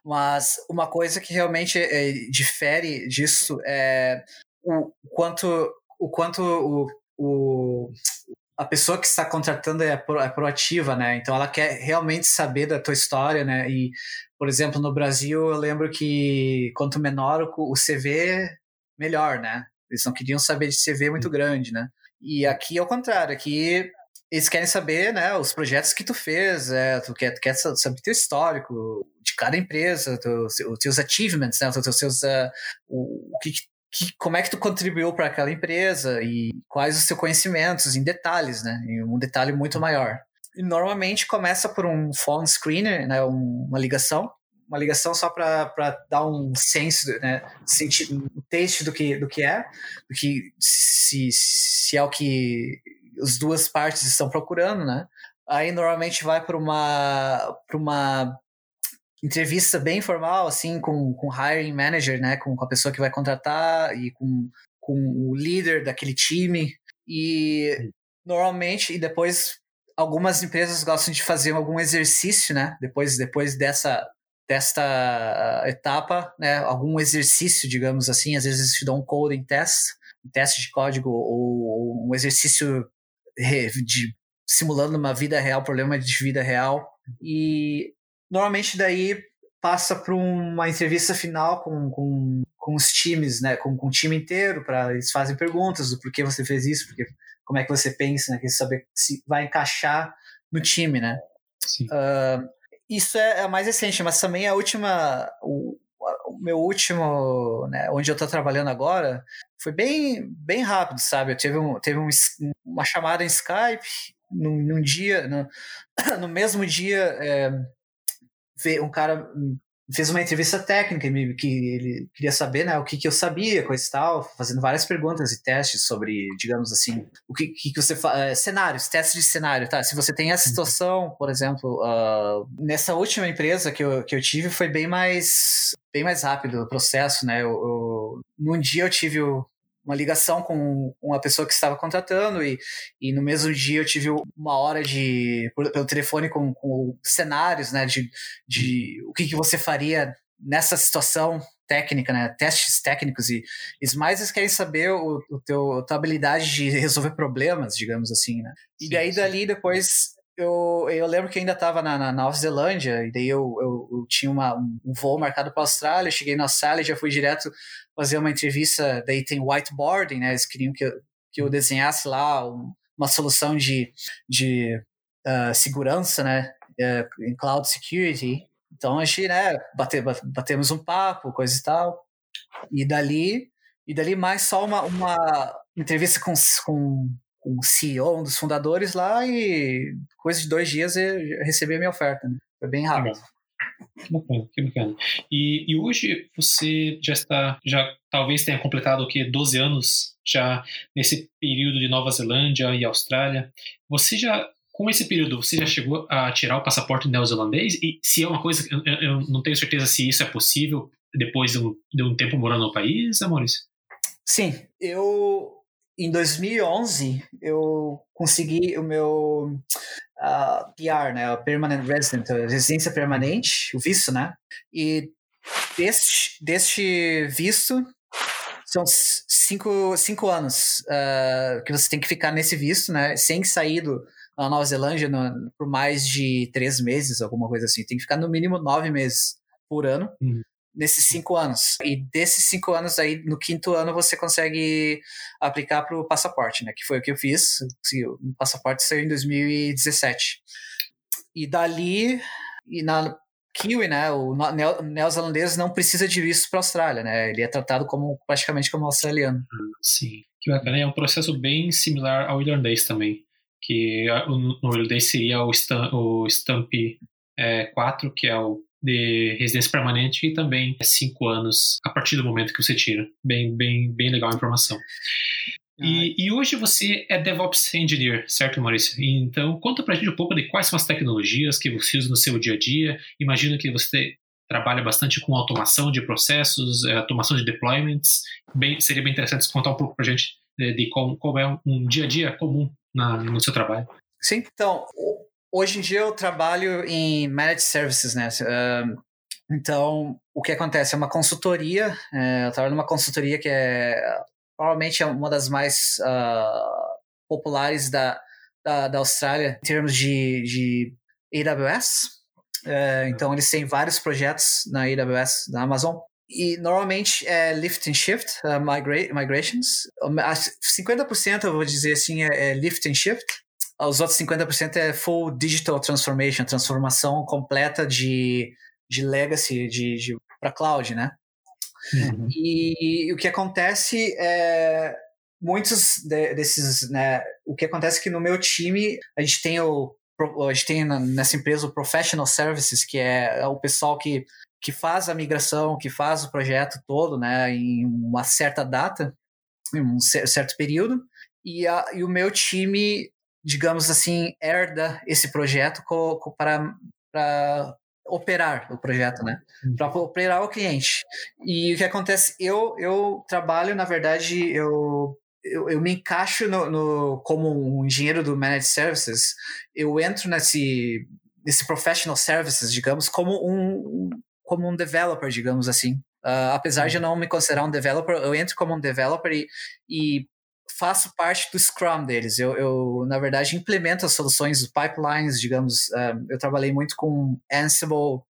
Mas uma coisa que realmente é, difere disso é o quanto, o quanto o, o, a pessoa que está contratando é, pro, é proativa, né? Então ela quer realmente saber da tua história, né? E, por exemplo, no Brasil eu lembro que quanto menor o, o CV, melhor, né? Eles não queriam saber de CV muito grande, né? E aqui é o contrário, aqui eles querem saber, né, os projetos que tu fez, é, tu quer, tu quer saber teu histórico de cada empresa, os teus achievements, né, os teus, uh, o, o que, que, como é que tu contribuiu para aquela empresa e quais os teus conhecimentos em detalhes, né, em um detalhe muito maior. E normalmente começa por um phone screener, né, uma ligação, uma ligação só para dar um senso, né, sentir, um taste do que, do que é, do que se, se é o que as duas partes estão procurando, né? Aí normalmente vai para uma para uma entrevista bem formal, assim, com com hiring manager, né, com, com a pessoa que vai contratar e com, com o líder daquele time e normalmente e depois algumas empresas gostam de fazer algum exercício, né? Depois depois dessa desta ah, etapa, né, algum exercício, digamos assim, às vezes te dão um coding test, um teste de código ou um exercício de simulando uma vida real, problema de vida real, e normalmente daí passa para uma entrevista final com, com, com os times, né, com, com o time inteiro, para eles fazem perguntas do porquê você fez isso, porque como é que você pensa, né, quer saber se vai encaixar no time, né. Sim. Uh, isso é a mais recente, mas também a última, o, o meu último, né, onde eu estou trabalhando agora, foi bem, bem rápido, sabe? Eu tive, um, teve um, uma chamada em Skype num, num dia, no, no, mesmo dia, é, um cara fez uma entrevista técnica que ele queria saber né, o que, que eu sabia, coisa e tal, fazendo várias perguntas e testes sobre, digamos assim, o que, que, você faz, é, cenários, testes de cenário, tá? Se você tem essa uhum. situação, por exemplo, uh, nessa última empresa que eu, que eu tive foi bem mais bem mais rápido o processo, né? Eu, eu, num dia eu tive o, uma ligação com uma pessoa que estava contratando e, e no mesmo dia eu tive uma hora de pelo telefone com, com cenários, né, de, de o que, que você faria nessa situação técnica, né? Testes técnicos e mais eles querem saber o, o teu, a tua habilidade de resolver problemas, digamos assim, né? E sim, daí sim. dali depois eu, eu lembro que ainda estava na, na, Nova Zelândia, e daí eu, eu, eu tinha uma, um voo marcado para a Austrália, cheguei na Austrália já fui direto fazer uma entrevista, daí tem whiteboarding, né? Eles queriam que eu, que eu desenhasse lá um, uma solução de, de uh, segurança, né? Uh, em cloud security. Então a gente, né, bate, batemos um papo, coisa e tal. E dali, e dali mais só uma, uma entrevista com, com o CEO, um dos fundadores lá, e coisa de dois dias eu recebi a minha oferta. Né? Foi bem rápido. Que bacana, que bacana. E, e hoje você já está, já talvez tenha completado o que 12 anos já nesse período de Nova Zelândia e Austrália. Você já com esse período, você já chegou a tirar o passaporte neozelandês? E se é uma coisa, eu, eu não tenho certeza se isso é possível depois de um, de um tempo morando no país, Maurício? Sim, eu em 2011 eu consegui o meu uh, ah, PR, né, Permanent Resident, residência permanente, o visto, né? E deste, deste visto são cinco, cinco anos uh, que você tem que ficar nesse visto, né? Sem sair da Nova Zelândia no, por mais de três meses, alguma coisa assim. Tem que ficar no mínimo nove meses por ano. Uhum nesses cinco anos. E desses cinco anos aí, no quinto ano, você consegue aplicar para o passaporte, né? Que foi o que eu fiz. O passaporte saiu em 2017. E dali, e na Kiwi, né? O neozelandês não precisa de visto para a Austrália, né? Ele é tratado como praticamente como australiano. Sim, que bacana. É um processo bem similar ao irlandês também. Que no irlandês seria o, Stamp, o Stamp é, 4, que é o de residência permanente e também cinco anos a partir do momento que você tira. Bem, bem, bem legal a informação. E, e, hoje você é DevOps Engineer, certo, Maurício? Então, conta pra gente um pouco de quais são as tecnologias que você usa no seu dia a dia. Imagino que você trabalha bastante com automação de processos, é, automação de deployments. Bem, seria bem interessante contar um pouco pra gente de, de como, como, é um, um, dia a dia comum na, no seu trabalho. Sim, então, Hoje em dia eu trabalho em Managed Services, né? Então, o que acontece? É uma consultoria, é, eu trabalho numa consultoria que é provavelmente é uma das mais uh, populares da, da, da, Austrália em termos de, de AWS. É, então, eles têm vários projetos na AWS da Amazon. E normalmente é lift and shift, uh, migra migrations. 50% eu vou dizer assim é, é lift and shift, os outros 50% é full digital transformation, transformação completa de, de legacy de, de para cloud, né? Uhum. E, e, o que acontece é muitos de, desses, né? O que acontece é que no meu time a gente tem o a gente tem nessa empresa o professional services, que é, é o pessoal que que faz a migração, que faz o projeto todo, né, em uma certa data, em um certo período, e, a, e o meu time digamos assim, herda esse projeto para, para operar o projeto, né? Uhum. Para operar o cliente. E o que acontece? Eu, eu trabalho, na verdade, eu, eu, eu me encaixo no, no, como um engenheiro do Managed Services, eu entro nesse, nesse Professional Services, digamos, como um, como um developer, digamos assim. Uh, apesar de eu uhum. não me considerar um developer, eu entro como um developer e, e faço parte do Scrum deles. Eu, eu na verdade, implemento as soluções, os pipelines, digamos. Uh, eu trabalhei muito com Ansible,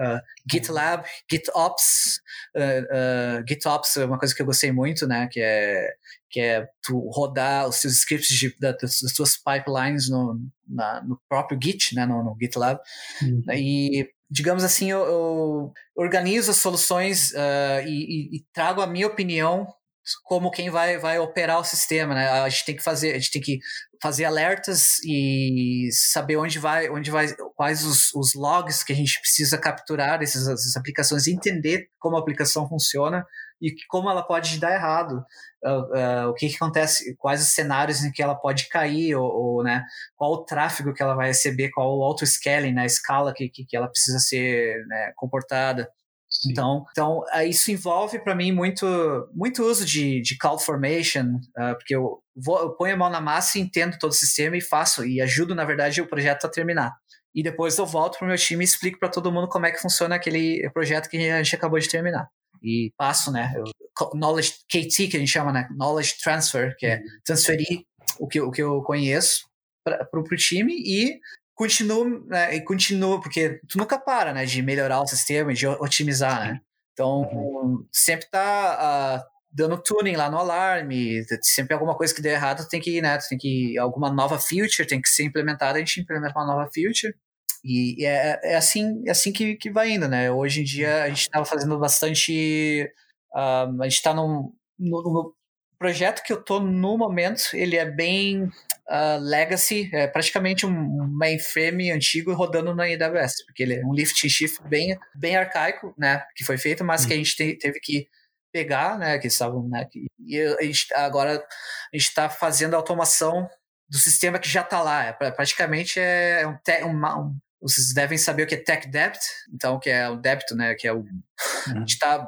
uh, GitLab, GitOps. Uh, GitOps é uma coisa que eu gostei muito, né? Que é, que é tu rodar os seus scripts de, da, das, das tuas pipelines no, na, no próprio Git, né? No, no GitLab. Uhum. E digamos assim, eu, eu, organizo as soluções uh, e, e, e, trago a minha opinião como quem vai, vai operar o sistema, né? A gente tem que fazer, a gente tem que fazer alertas e saber onde vai, onde vai, quais os, os logs que a gente precisa capturar dessas, dessas aplicações, entender como a aplicação funciona e como ela pode dar errado, uh, uh, o que, que, acontece, quais os cenários em que ela pode cair, ou, ou né, qual o tráfego que ela vai receber, qual o auto-scaling, né, a escala que, que, que ela precisa ser né, comportada. Então, então uh, isso envolve para mim muito, muito uso de, de CloudFormation, uh, porque eu, vou, eu ponho a mão na massa e entendo todo o sistema e faço, e ajudo, na verdade, o projeto a terminar. e depois eu volto para o meu time e explico para todo mundo como é que funciona aquele projeto que a gente acabou de terminar. E passo, né? Knowledge KT, que a gente chama, né? Knowledge transfer, que é uhum. transferir o que, o que eu conheço para o time e continuo, né, e continuo, porque tu nunca para, né, de melhorar o sistema, de otimizar, né? Então, uhum. sempre tá uh, dando tuning lá no alarme, sempre alguma coisa que der errado, tem que, né, tem que alguma nova feature tem que ser implementada, a gente implementa uma nova feature. E, e é, é, assim, é assim que, que vai indo, né? Hoje em dia a gente estava fazendo bastante. Uh, a gente está num, no, no, projeto que eu tô no momento, ele é bem uh, legacy, é praticamente um mainframe antigo rodando na AWS, porque ele é um lift and shift bem, bem arcaico, né, que foi feito, mas que a gente te, teve que pegar, né, que estavam, né, que, e a gente, agora a gente está fazendo a automação do sistema que já está lá, é, praticamente é um, te, uma, um vocês devem saber o que é tech debt, então que é o débito, né, que é o uhum. a gente está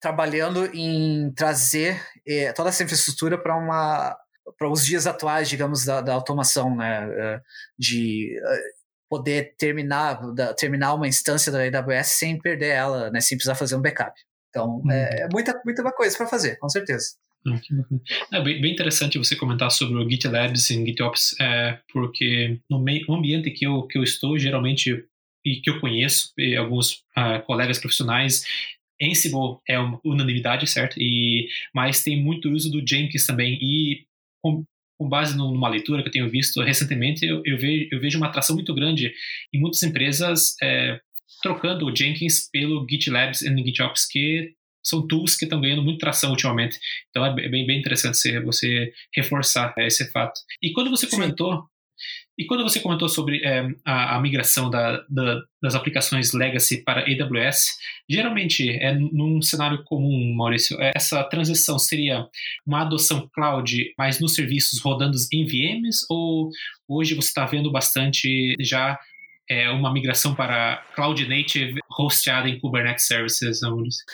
trabalhando em trazer eh, toda essa infraestrutura para uma para os dias atuais, digamos, da, da automação, né, eh, de eh, poder terminar da, terminar uma instância da AWS sem perder ela, né, sem precisar fazer um backup. Então, uhum. é, é muita muita coisa para fazer, com certeza. Ah, é bem, bem, interessante você comentar sobre o GitLabs e GitOps, é, porque no, meio, ambiente que eu, que eu estou, geralmente, e que eu conheço, alguns uh, colegas profissionais, Ansible é uma unanimidade, certo? E, mas tem muito uso do Jenkins também. E com, com base numa leitura que eu tenho visto recentemente, eu, eu, vejo, eu vejo uma atração muito grande em muitas empresas é, trocando o Jenkins pelo GitLabs e GitOps, que são tools que estão ganhando muito tração ultimamente. Então é bem, bem interessante você reforçar esse fato. E quando você comentou e quando você comentou sobre é, a, a, migração da, da, das aplicações legacy para AWS, geralmente é num cenário comum, Maurício, é, essa transição seria uma adoção cloud, mas nos serviços rodando em VMs, ou hoje você está vendo bastante já é, uma migração para cloud native hosteada em Kubernetes Services, Maurício?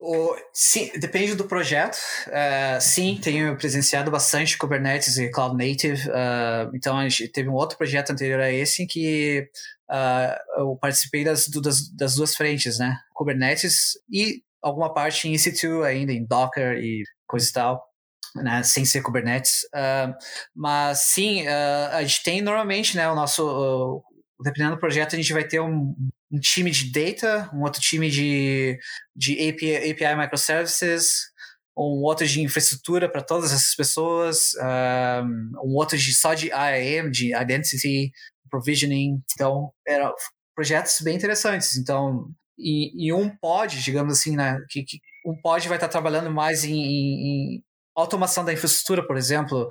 O, sim, depende do projeto. Uh, sim, tenho presenciado bastante Kubernetes e Cloud Native. Uh, então, a gente teve um outro projeto anterior a esse em que uh, eu participei das, das, das, duas frentes, né? Kubernetes e alguma parte em EC2 ainda, em Docker e coisa e tal. Né, sem ser Kubernetes, mas sim, a gente tem normalmente, né, o nosso, dependendo do projeto, a gente vai ter um, um time de data, um outro time de, de API, API microservices, um outro de infraestrutura para todas essas pessoas, um outro de só de IAM, de identity, provisioning. Então, eram projetos bem interessantes. Então, e, e um pod, digamos assim, né, que, que um pod vai estar trabalhando mais em, em, automação da infraestrutura, por exemplo,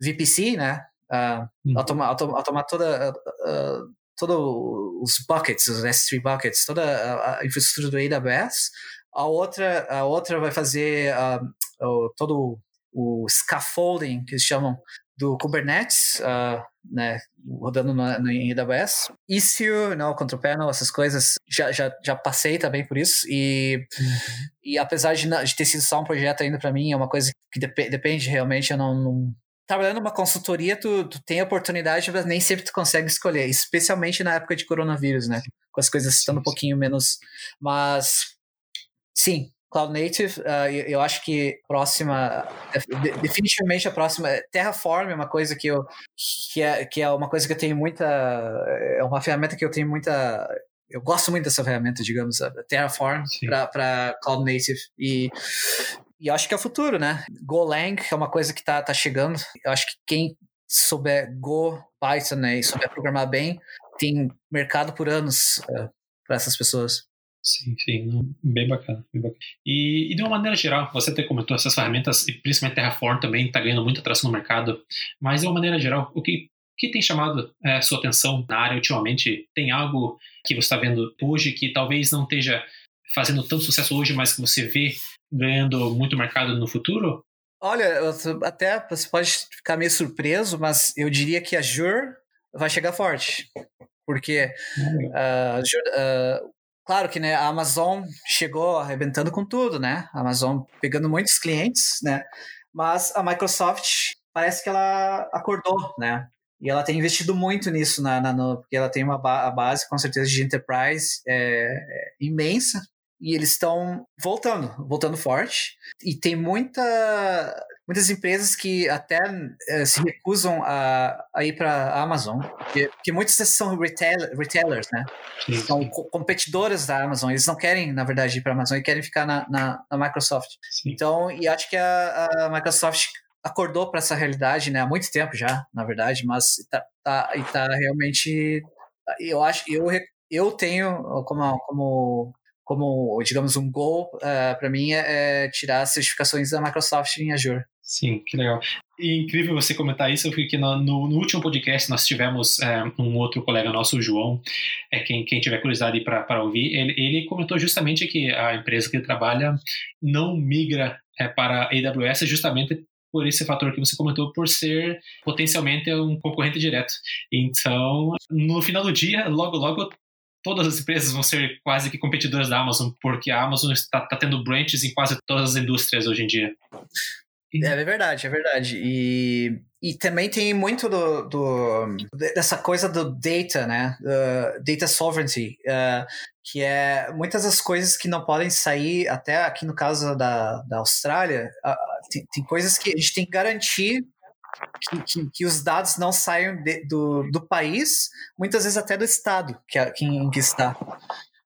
VPC, né? Uh, automa, automa, automa toda uh, todos os buckets, os S3 buckets, toda a, a, infraestrutura do AWS. A outra, a outra vai fazer uh, todo o scaffolding, que eles chamam, do Kubernetes, uh, né, rodando no, no, em AWS. Istio, não, Control Panel, essas coisas, já, já, já passei também por isso. E, uhum. e apesar de, de, ter sido só um projeto ainda para mim, é uma coisa que dep depende realmente, eu não, não trabalhando numa consultoria, tu, tu tem oportunidade, mas nem sempre tu consegue escolher, especialmente na época de coronavírus, né? Com as coisas estando um pouquinho menos. Mas, sim, Cloud Native, uh, eu, eu, acho que próxima, definitivamente a próxima, Terraform é uma coisa que eu, que é, que é uma coisa que eu tenho muita, é uma ferramenta que eu tenho muita, eu gosto muito dessa ferramenta, digamos, Terraform para Cloud Native e e acho que é o futuro, né? Golang é uma coisa que tá, tá chegando. Eu acho que quem souber Go, Python né, e souber programar bem, tem mercado por anos é, para essas pessoas. Sim, sim, bem bacana, bem bacana. E, e, de uma maneira geral, você até comentou essas ferramentas, e principalmente Terraform também está ganhando muita atração no mercado, mas de uma maneira geral, o que, que tem chamado é, sua atenção na área ultimamente? Tem algo que você está vendo hoje que talvez não esteja fazendo tanto sucesso hoje, mas que você vê ganhando muito mercado no futuro? Olha, até você pode ficar meio surpreso, mas eu diria que a Jure vai chegar forte. Porque, uh, uh, claro que né, a Amazon chegou arrebentando com tudo, né? A Amazon pegando muitos clientes, né? Mas a Microsoft parece que ela acordou, né? E ela tem investido muito nisso, na, na no, porque ela tem uma ba a base, com certeza, de enterprise é, é imensa. E eles estão voltando, voltando forte. E tem muita, muitas empresas que até é, se recusam a, a ir para a Amazon, porque, porque muitas são retail, retailers, né? Sim. São co competidoras da Amazon. Eles não querem, na verdade, ir para a Amazon, e querem ficar na, na, na Microsoft. Sim. Então, e acho que a, a Microsoft acordou para essa realidade, né? Há muito tempo já, na verdade, mas tá, tá, e tá realmente. Eu acho, eu, eu tenho como, como, como digamos, um goal uh, eh, para mim é, é, tirar as certificações da Microsoft em Azure. Sim, que legal. E incrível você comentar isso, porque no, no, no último podcast nós tivemos é, um outro colega nosso, o João, é, quem, quem tiver curiosidade para ouvir, ele, ele comentou justamente que a empresa que ele trabalha não migra é, para AWS justamente por esse fator que você comentou, por ser potencialmente um concorrente direto. Então, no final do dia, logo, logo, todas as empresas vão ser quase que competidoras da Amazon, porque a Amazon está, está tendo branches em quase todas as indústrias hoje em dia. É, é verdade, é verdade. E, e também tem muito do, do dessa coisa do data, né? Uh, data sovereignty, uh, que é muitas das coisas que não podem sair, até aqui no caso da, da Austrália, uh, tem, tem coisas que a gente tem que garantir que, que, que, os dados não saiam de, do, do país, muitas vezes até do estado que, que, em que está.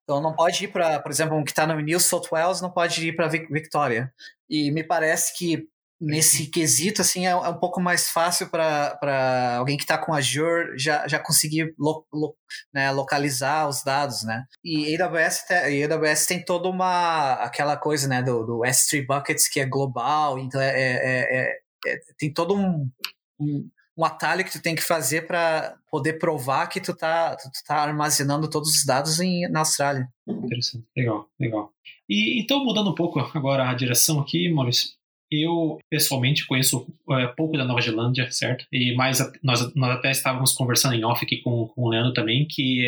Então não pode ir para, por exemplo, um que está no New South Wales não pode ir para Victoria. E me parece que nesse quesito, assim, é, é, um pouco mais fácil para alguém que está com Azure já, já conseguir lo, lo, né, localizar os dados, né? E AWS, tem, AWS tem toda uma, aquela coisa, né, do, do S3 Buckets que é global, então é, é, é, é tem todo um, um, um, atalho que tu tem que fazer para poder provar que tu tá, tu tá armazenando todos os dados em, na Austrália. Interessante, legal, legal. E então, mudando um pouco agora a direção aqui, Maurício, eu, pessoalmente, conheço é, pouco da Nova Zelândia, certo? E mais, nós, nós até estávamos conversando em off aqui com, com o Leandro também, que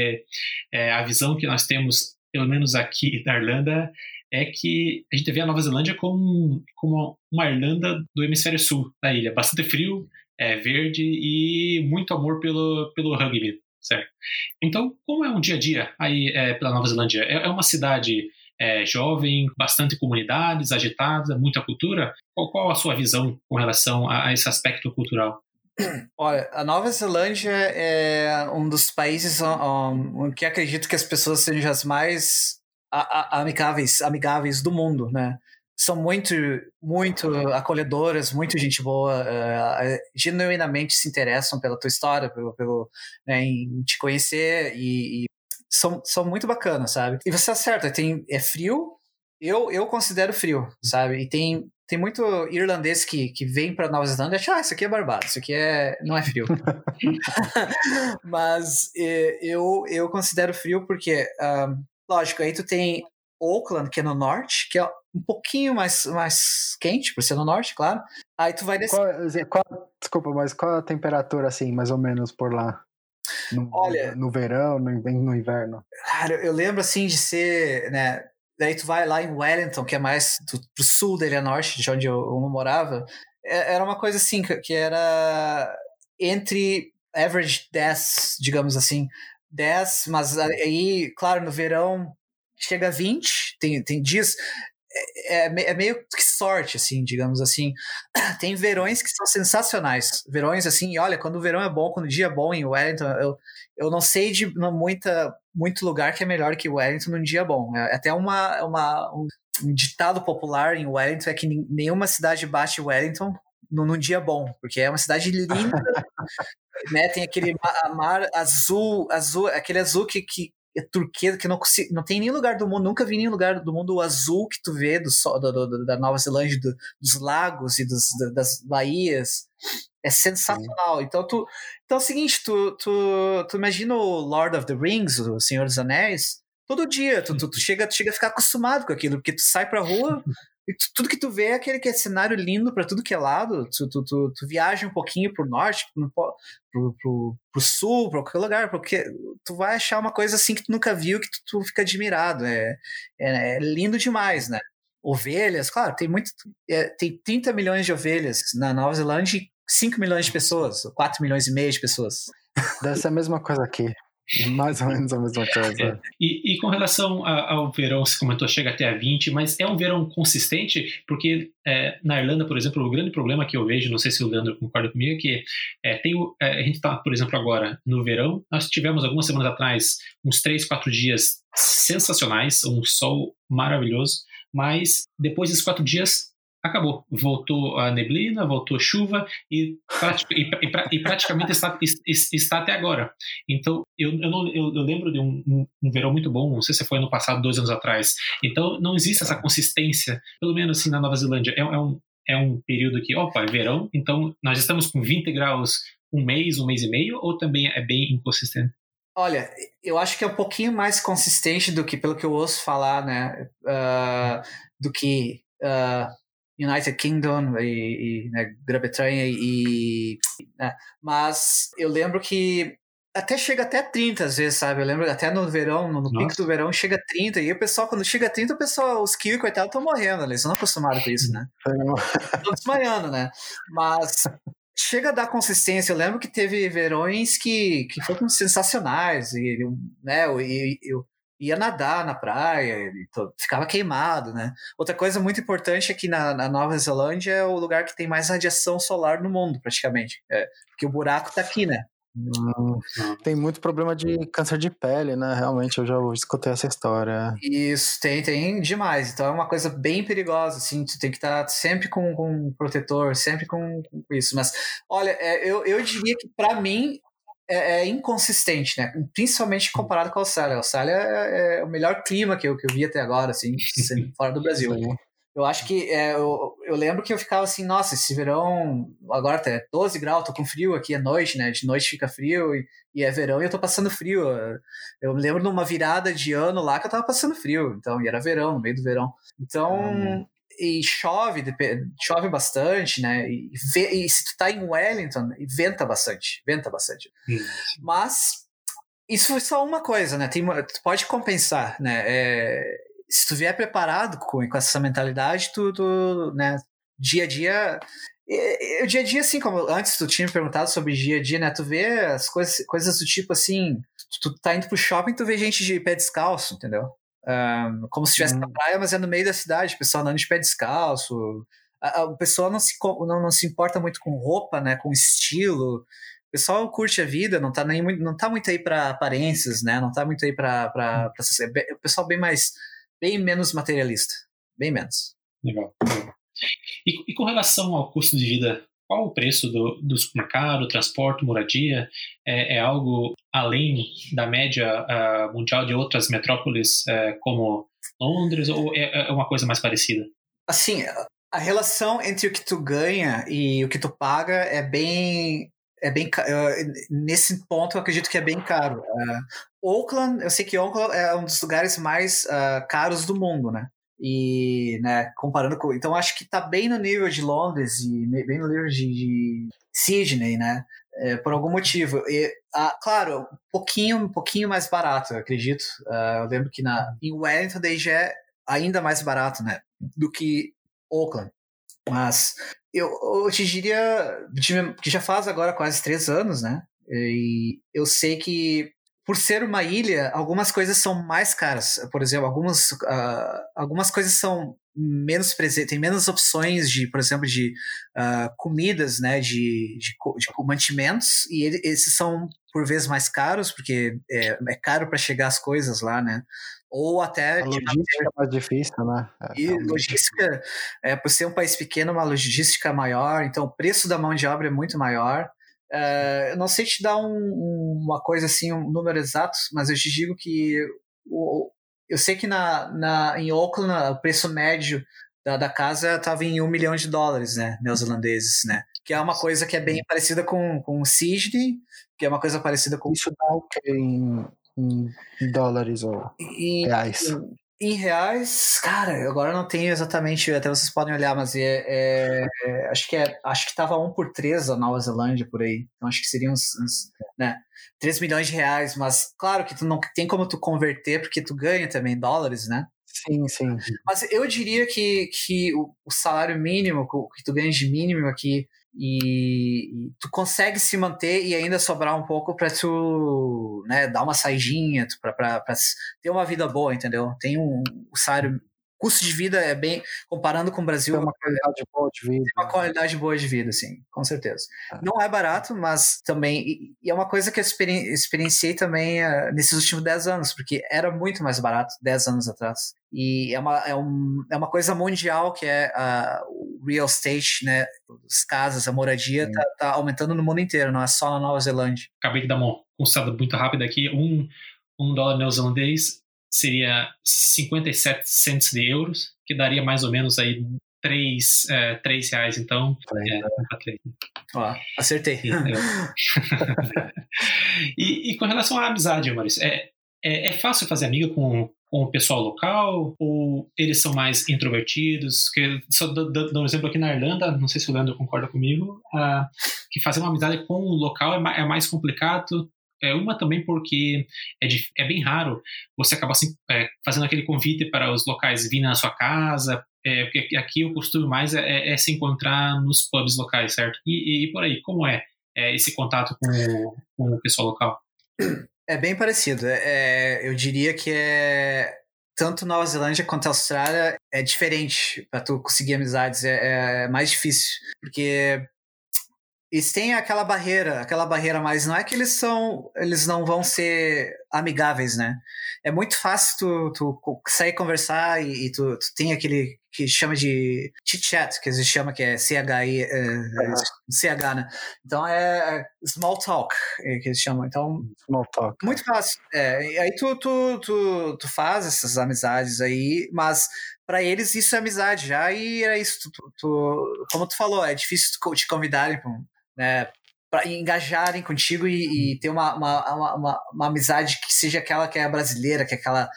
é, é, a visão que nós temos, pelo menos aqui na Irlanda, é que a gente vê a Nova Zelândia como, como uma Irlanda do hemisfério sul da ilha. Bastante frio, é, verde e muito amor pelo, pelo rugby, certo? Então, como é um dia a dia aí é, pela Nova Zelândia? É, é uma cidade é, jovem, bastante comunidades, agitada, muita cultura. Qual, qual a sua visão com relação a, a esse aspecto cultural? Olha, a Nova Zelândia é um dos países um, que acredito que as pessoas sejam as mais a, a, amigáveis, amigáveis do mundo, né? São muito, muito acolhedoras, muito gente boa, uh, genuinamente se interessam pela tua história, pelo, pelo né, em te conhecer e, e são, são muito bacanas, sabe? E você acerta, tem, é frio, eu, eu considero frio, sabe? E tem, tem muito irlandês que, que vem para Nova Zelândia e acha, ah, isso aqui é barbado, isso aqui é, não é frio. Mas eu, eu considero frio porque, um, lógico, aí tu tem Auckland, que é no norte, que é um pouquinho mais, mais quente, por ser no norte, claro. Aí tu vai descer. Qual, qual, desculpa, mas qual a temperatura, assim, mais ou menos por lá? No, Olha, no verão, no, no inverno? Cara, eu lembro assim de ser, né? Daí tu vai lá em Wellington, que é mais do, pro sul da Ilha Norte, de onde eu, eu morava. É, era uma coisa assim, que era entre average 10, digamos assim. 10, mas aí, claro, no verão chega a 20, tem, tem dias é, é, é, meio que sorte, assim, digamos assim. Tem verões que são sensacionais. Verões, assim, olha, quando o verão é bom, quando o dia é bom em Wellington, eu, eu não sei de muita, muito lugar que é melhor que Wellington num dia bom. É até uma, uma, um, um ditado popular em Wellington é que nenhuma cidade bate Wellington num dia bom, porque é uma cidade linda, né? Tem aquele mar azul, azul, aquele azul que, que é turquesa, que não, consigo, não tem nenhum lugar do mundo, nunca vi nenhum lugar do mundo azul que tu vê do, do, do da Nova Zelândia, do, dos lagos e dos, das baías. É sensacional. Então, tu, então é o seguinte, tu, tu, tu imagina o Lord of the Rings, o Senhor dos Anéis, todo dia, tu, tu, tu, chega, tu chega a ficar acostumado com aquilo, porque tu sai pra rua, Tu, tudo que tu vê é aquele que é cenário lindo para tudo que é lado. Tu, tu, tu, tu, viaja um pouquinho pro norte, pro, pro, pro, pro sul, para qualquer lugar, porque tu vai achar uma coisa assim que tu nunca viu, que tu, tu fica admirado. É, é, é, lindo demais, né? Ovelhas, claro, tem muito. É, tem 30 milhões de ovelhas na Nova Zelândia e 5 milhões de pessoas, 4 milhões e meio de pessoas. Deve ser a mesma coisa aqui. Mais ou menos a mesma coisa. É. E, e, com relação ao verão, você comentou chega até a 20, mas é um verão consistente, porque é, na Irlanda, por exemplo, o grande problema que eu vejo, não sei se o Leandro concorda comigo, é que é, tem é, a gente está, por exemplo, agora no verão, nós tivemos algumas semanas atrás uns 3, 4 dias sensacionais, um sol maravilhoso, mas depois desses quatro dias acabou. Voltou a neblina, voltou chuva e, e, e, e praticamente está, está, até agora. Então, eu, eu, não, eu, eu lembro de um, um, um, verão muito bom, não sei se foi no passado, dois anos atrás. Então, não existe essa consistência, pelo menos assim na Nova Zelândia. É, é um, é um período que, opa, é verão, então nós estamos com 20 graus um mês, um mês e meio, ou também é bem inconsistente? Olha, eu acho que é um pouquinho mais consistente do que, pelo que eu ouço falar, né, uh, do que uh, United Kingdom e, e né, Grã-Bretanha e, né, mas eu lembro que até chega até 30 às vezes, sabe? Eu lembro até no verão, no, no pico do verão, chega a 30. E o pessoal, quando chega a 30, o pessoal, os kiwi, coitados, estão morrendo? Eles não acostumados com isso, né? Estão desmaiando, né? Mas chega a dar consistência. Eu lembro que teve verões que, que foram sensacionais. E, né, e, eu, ia nadar na praia, ficava queimado, né? Outra coisa muito importante é que na, na, Nova Zelândia é o lugar que tem mais radiação solar no mundo, praticamente. É, porque o buraco tá aqui, né? Hum, tem muito problema de câncer de pele, né? Realmente, eu já escutei essa história. Isso, tem, tem demais. Então é uma coisa bem perigosa, assim, tu tem que estar tá sempre com, com um protetor, sempre com, com isso. Mas, olha, é, eu, eu diria que para mim é, é, inconsistente, né? Principalmente comparado com a Austrália. A Austrália é, é, o melhor clima que eu, que eu vi até agora, assim, fora do Brasil. Eu acho que é, eu, eu lembro que eu ficava assim, nossa, esse verão agora tá 12 graus, tô com frio aqui à noite, né? De noite fica frio e, e é verão e eu tô passando frio. Eu lembro numa virada de ano lá que eu tava passando frio, então, e era verão, no meio do verão. Então, hum e chove, chove bastante, né? E, e, se tu tá em Wellington, venta bastante, venta bastante. Hum. Mas isso foi só uma coisa, né? Tem, tu pode compensar, né? É, se tu vier preparado com, com essa mentalidade, tu, tu, né? Dia a dia o dia a dia, assim, como antes tu tinha me perguntado sobre dia a dia, né? Tu vê as coisas, coisas do tipo assim, tu tá indo pro shopping, tu vê gente de pé descalço, entendeu? Um, como se estivesse hum. na praia, mas é no meio da cidade, o pessoal andando de pé descalço. A, a, o pessoal não se, não, não se importa muito com roupa, né, com estilo. O pessoal curte a vida, não tá, nem, não tá muito aí para aparências, né? Não tá muito aí para. Hum. O pessoal bem mais. bem menos materialista. Bem menos. Legal. E, e com relação ao custo de vida qual o preço do, do supermercado, transporte, moradia? É, é, algo além da média uh, mundial de outras metrópoles uh, como Londres ou é, é, uma coisa mais parecida? Assim, a relação entre o que tu ganha e o que tu paga é bem é bem nesse ponto eu acredito que é bem caro. Uh, Auckland, eu sei que Auckland é um dos lugares mais uh, caros do mundo, né? E, né, comparando com. Então, acho que tá bem no nível de Londres e bem no nível de, de Sydney, né? É, por algum motivo. E, ah, claro, um pouquinho, um pouquinho mais barato, eu acredito. Uh, eu lembro que na, em Wellington daí já é ainda mais barato, né? Do que Auckland. Mas eu, eu te diria que já faz agora quase três anos, né? E eu sei que por ser uma ilha, algumas coisas são mais caras. Por exemplo, algumas, uh, algumas coisas são menos presentes, tem menos opções de, por exemplo, de uh, comidas, né, de, de, de, mantimentos, e ele, esses são por vezes mais caros, porque é, é caro para chegar as coisas lá, né? Ou até. A logística é mais difícil, né? É, e logística, é, por ser um país pequeno, uma logística maior, então o preço da mão de obra é muito maior. Uh, eu não sei te dar um, uma coisa assim, um número exato, mas eu te digo que o, eu sei que na, na, em Auckland o preço médio da, da casa estava em um milhão de dólares, né, neozelandeses, né, que é uma coisa que é bem parecida com, com Sydney, que é uma coisa parecida com... Isso dá o que em, em dólares ou reais? Em, reais, cara, agora não tenho exatamente, até vocês podem olhar, mas é, é, é acho que é, acho que tava um por três a Nova Zelândia por aí. Então acho que seriam uns, uns né, 3 milhões de reais, mas claro que tu não tem como tu converter porque tu ganha também dólares, né? Sim, sim. Mas eu diria que, que o, o salário mínimo, o que tu ganha de mínimo aqui E, tu consegue se manter e ainda sobrar um pouco para tu né, dar uma saidinha, para ter uma vida boa, entendeu? Tem um, um salário custo de vida é bem. Comparando com o Brasil. Tem uma qualidade boa de vida. Tem uma qualidade boa de vida, sim, com certeza. É. Não é barato, mas também. E, é uma coisa que eu experienciei também uh, nesses últimos 10 anos, porque era muito mais barato 10 anos atrás. E é uma, é, um, é uma coisa mundial que é uh, o real estate, né? As casas, a moradia tá, tá, aumentando no mundo inteiro, não é só na Nova Zelândia. Acabei de dar uma consultada muito rápida aqui. Um, um dólar neozelandês seria 57 centos de euros, que daria mais ou menos aí 3, é, 3 reais, então. É, Ó, acertei. e, e, com relação à amizade, Maurício, é, é, é, fácil fazer amiga com, com o pessoal local ou eles são mais introvertidos? Que, só dando um exemplo aqui na Irlanda, não sei se o Leandro concorda comigo, uh, que fazer uma amizade com o local é, é mais complicado é uma também porque é, de, é bem raro você acabar assim, é, fazendo aquele convite para os locais vir na sua casa, é, porque aqui o costume mais é, é, é, se encontrar nos pubs locais, certo? E, e por aí, como é, é esse contato com com o, pessoal local? É bem parecido. É, eu diria que é tanto Nova Zelândia quanto a Austrália é diferente para tu conseguir amizades, é mais difícil, porque eles têm aquela barreira, aquela barreira, mas não é que eles são, eles não vão ser amigáveis, né? É muito fácil tu, tu sair conversar e, e tu, tu, tem aquele que chama de chit-chat, que eles chamam que é CHI, é, é, CH, né? Então é, é small talk, é, que eles chamam. Então, small talk. Muito fácil. É, e aí tu, tu, tu, tu faz essas amizades aí, mas para eles isso é amizade já e é isso. Tu, tu, tu, como tu falou, é difícil te convidarem para né, para engajarem contigo e, e ter uma, uma, uma, uma, amizade que seja aquela que é brasileira, que é aquela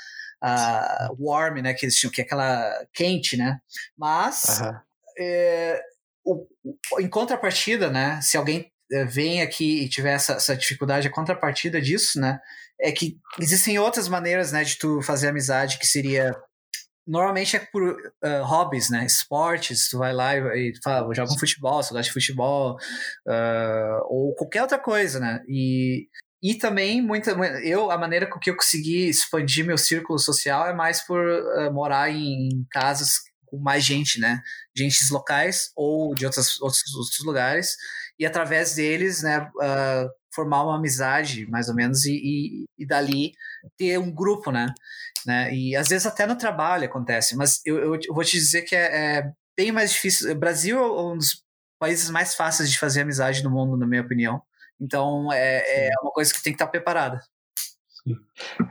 uh, warm, né, que eles que é aquela quente, né? Mas uhum. é, o, em contrapartida, né, se alguém é, vem aqui e tiver essa, essa, dificuldade, a contrapartida disso, né, é que existem outras maneiras, né, de tu fazer amizade que seria normalmente é por uh, hobbies, né? Esportes, tu vai lá e, e fala, joga um futebol, você gosta de futebol, uh, ou qualquer outra coisa, né? E, e também, muita, eu, a maneira com que eu consegui expandir meu círculo social é mais por uh, morar em, em casas com mais gente, né? Gentes locais ou de outras, outros, outros lugares, e através deles, né, uh, formar uma amizade, mais ou menos, e, e, e, dali ter um grupo, né? né? E às vezes até no trabalho acontece, mas eu, eu, eu vou te dizer que é, é, bem mais difícil. O Brasil é um dos países mais fáceis de fazer amizade no mundo, na minha opinião. Então é, é uma coisa que tem que estar preparada.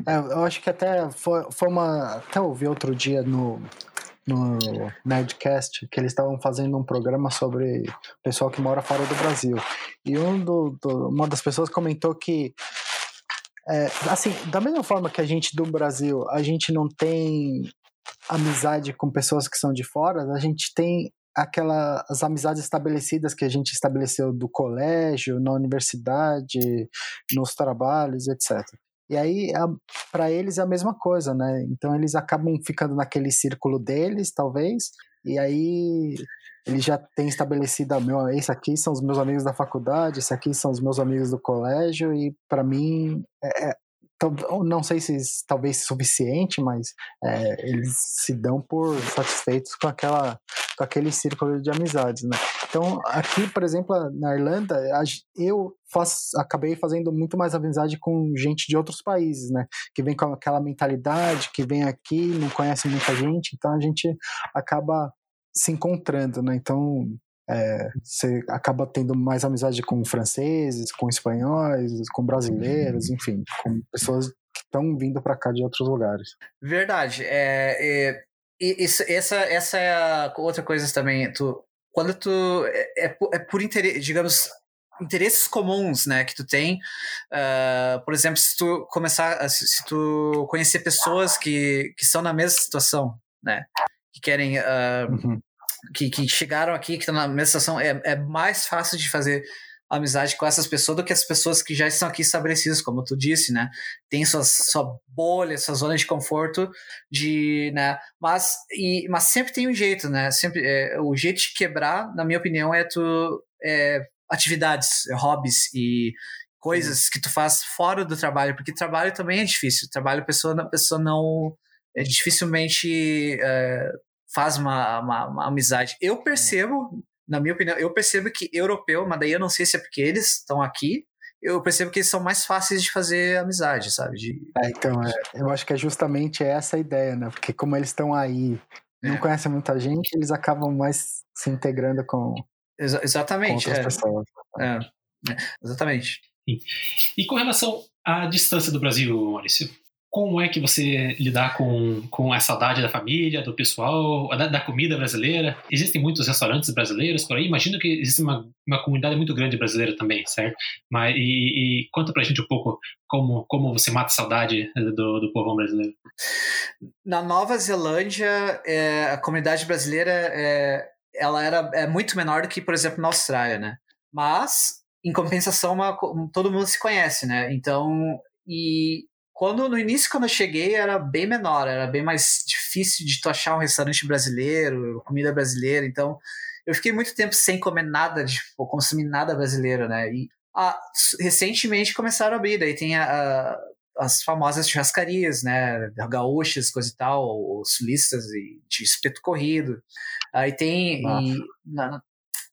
É, eu acho que até foi, foi uma. Até ouvi outro dia no, no Nerdcast que eles estavam fazendo um programa sobre pessoal que mora fora do Brasil. E um do, do, uma das pessoas comentou que é, assim, da mesma forma que a gente do Brasil, a gente não tem amizade com pessoas que são de fora, a gente tem aquelas amizades estabelecidas que a gente estabeleceu do colégio, na universidade, nos trabalhos, etc. E aí, para eles é a mesma coisa, né? Então eles acabam ficando naquele círculo deles, talvez, e aí ele já tem estabelecido, ah, meu, esse aqui são os meus amigos da faculdade, esse aqui são os meus amigos do colégio, e para mim, é, é, não sei se talvez suficiente, mas é, eles se dão por satisfeitos com aquela com aquele círculo de amizades, né? Então, aqui, por exemplo, na Irlanda, eu faço, acabei fazendo muito mais amizade com gente de outros países, né? Que vem com aquela mentalidade, que vem aqui, não conhece muita gente, então a gente acaba se encontrando, né? Então é, você acaba tendo mais amizade com franceses, com espanhóis, com brasileiros, uhum. enfim, com pessoas que estão vindo para cá de outros lugares. Verdade. É, é, isso, essa, essa é a outra coisa também. Tu, quando tu é, é, é por interesse, digamos, interesses comuns, né, que tu tem. Uh, por exemplo, se tu começar, se tu conhecer pessoas que, que estão na mesma situação, né, que querem, uh, uhum. Que, que chegaram aqui, que estão na mesma situação, é, é mais fácil de fazer amizade com essas pessoas do que as pessoas que já estão aqui estabelecidas, como tu disse, né? Tem suas, sua bolha, sua zona de conforto, de, né? Mas, e, mas sempre tem um jeito, né? Sempre, é, o jeito de quebrar, na minha opinião, é tu é, atividades, hobbies e coisas que tu faz fora do trabalho, porque trabalho também é difícil. Trabalho a pessoa, a pessoa não é, dificilmente é, faz uma, uma, uma, amizade. Eu percebo, na minha opinião, eu percebo que europeu, mas daí eu não sei se é porque eles estão aqui. Eu percebo que eles são mais fáceis de fazer amizade, sabe? De... É, então, é, eu acho que é justamente essa a ideia, né? Porque como eles estão aí, não é. conhecem muita gente, eles acabam mais se integrando com, Exa exatamente. Com outras é. pessoas. É, exatamente. E com relação à distância do Brasil, Maurício, como é que você lidar com, com a saudade da família, do pessoal, da, da, comida brasileira? Existem muitos restaurantes brasileiros por aí. Imagino que existe uma, uma comunidade muito grande brasileira também, certo? Mas, e, e conta pra gente um pouco como, como você mata a saudade do, do povão brasileiro. Na Nova Zelândia, é, a comunidade brasileira é, ela era é muito menor do que, por exemplo, na Austrália, né? Mas em compensação, uma, todo mundo se conhece, né? Então, e quando no início, quando eu cheguei, era bem menor, era bem mais difícil de tu achar um restaurante brasileiro, comida brasileira. Então, eu fiquei muito tempo sem comer nada, tipo, consumir nada brasileiro, né? E ah, recentemente começaram a abrir, daí tem a, a, as famosas churrascarias, né? Gaúchas, coisa e tal, os sulistas e de espeto corrido. Aí tem. E, na,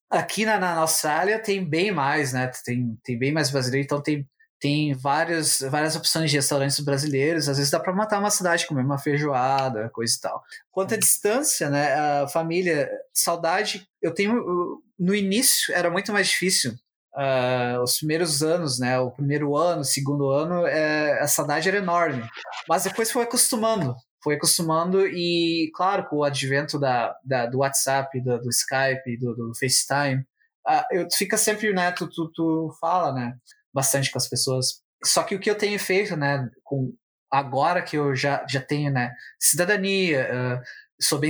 Aqui na, na, Austrália tem bem mais, né? Tem, tem bem mais brasileiro, então tem, tem várias, várias opções de restaurantes brasileiros. Às vezes dá para matar uma cidade, comer uma feijoada, coisa e tal. Quanto à distância, né? A família, saudade, eu tenho. No início era muito mais difícil. Uh, os primeiros anos, né? O primeiro ano, o segundo ano, é, a saudade era enorme. Mas depois foi acostumando foi acostumando e, claro, com o advento da, da do WhatsApp, do, do Skype, do, do FaceTime, uh, eu, fica sempre, né, tu, tu, tu, fala, né, bastante com as pessoas. Só que o que eu tenho feito, né, com, agora que eu já, já tenho, né, cidadania, uh, sou bem,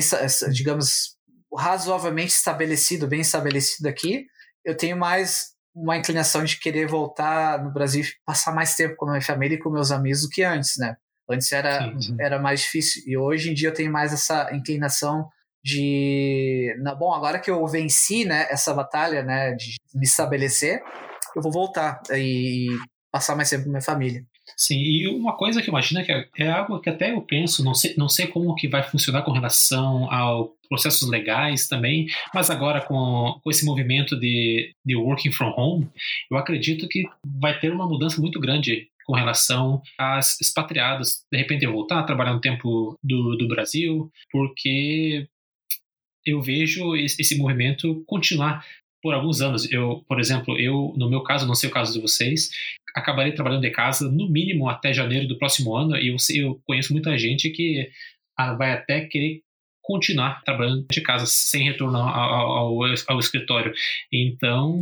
digamos, razoavelmente estabelecido, bem estabelecido aqui, eu tenho mais uma inclinação de querer voltar no Brasil passar mais tempo com a minha família e com meus amigos do que antes, né? Antes era, era mais difícil. E hoje em dia eu tenho mais essa inclinação de. Na, bom, agora que eu venci né, essa batalha né, de me estabelecer, eu vou voltar e passar mais tempo com minha família. Sim, e uma coisa que eu imagino que é, é algo que até eu penso, não sei, não sei como que vai funcionar com relação ao processos legais também, mas agora com, com esse movimento de, de working from home, eu acredito que vai ter uma mudança muito grande com relação às expatriados. De repente eu voltar a trabalhar um tempo do, do Brasil, porque eu vejo esse movimento continuar por alguns anos. Eu, por exemplo, eu, no meu caso, não sei o caso de vocês, acabarei trabalhando de casa no mínimo até janeiro do próximo ano e eu, eu conheço muita gente que ah, vai até querer continuar trabalhando de casa sem retorno ao, ao, ao, escritório. Então,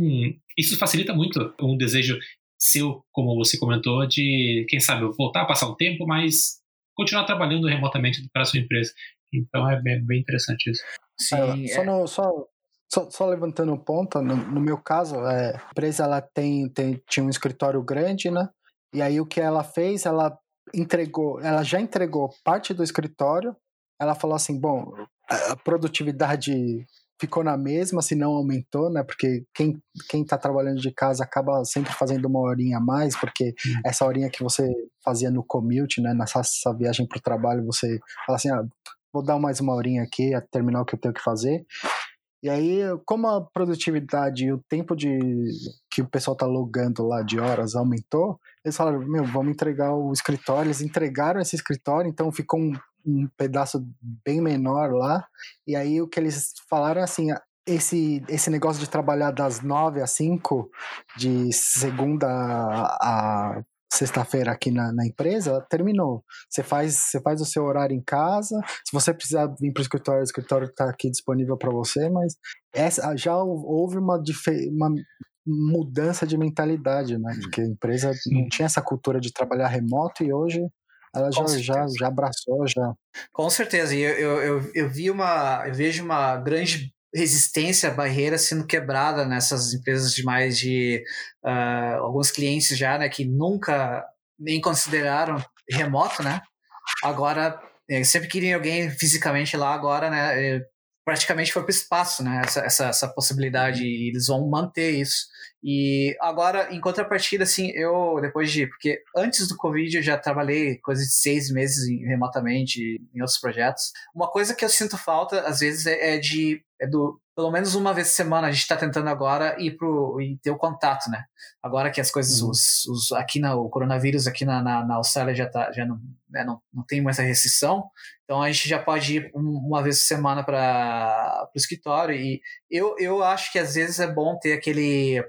isso facilita muito um desejo seu, como você comentou, de, quem sabe, voltar a passar um tempo, mas continuar trabalhando remotamente para a sua empresa. Então é bem, bem interessante isso. Sim, é, só, no, só, só, só, levantando um ponto, no, no meu caso, é, a empresa ela tem, tem, tinha um escritório grande, né? E aí o que ela fez, ela entregou, ela já entregou parte do escritório. Ela falou assim, bom, a produtividade ficou na mesma, se não aumentou, né? Porque quem, quem tá trabalhando de casa acaba sempre fazendo uma horinha a mais, porque hum. essa horinha que você fazia no commute, né? Nessa viagem para o trabalho, você fala assim, ah, vou dar mais uma horinha aqui, a terminar o que eu tenho que fazer. E aí, como a produtividade e o tempo de que o pessoal tá logando lá de horas aumentou, eles falaram, meu, vamos entregar o escritório. Eles entregaram esse escritório, então ficou um um pedaço bem menor lá. E aí o que eles falaram assim, esse, esse negócio de trabalhar das nove às cinco, de segunda a, sexta-feira aqui na, na, empresa, terminou. Você faz, você faz o seu horário em casa. Se você precisar vir para o escritório, o escritório está aqui disponível para você, mas essa, já houve uma, uma mudança de mentalidade, né? Porque a empresa não tinha essa cultura de trabalhar remoto e hoje ela já, já, já abraçou, já. Com certeza. E eu, eu, eu, eu vi uma. Eu vejo uma grande resistência, barreira sendo quebrada nessas empresas de mais de uh, alguns clientes já, né, que nunca nem consideraram remoto, né? Agora, sempre queriam alguém fisicamente lá, agora, né? praticamente foi para o espaço, né? Essa, essa, essa possibilidade e eles vão manter isso. E agora, em contrapartida, assim, eu, depois de. Porque antes do Covid eu já trabalhei coisa de seis meses remotamente em outros projetos. Uma coisa que eu sinto falta, às vezes, é, é de. É do, pelo menos uma vez por semana a gente está tentando agora ir pro e ter o contato, né? Agora que as coisas, uhum. os, os, aqui na, o coronavírus aqui na, na, na Austrália já tá, já não, né, não, não tem mais essa restrição, então a gente já pode ir uma vez por semana para o escritório e eu, eu acho que às vezes é bom ter aquele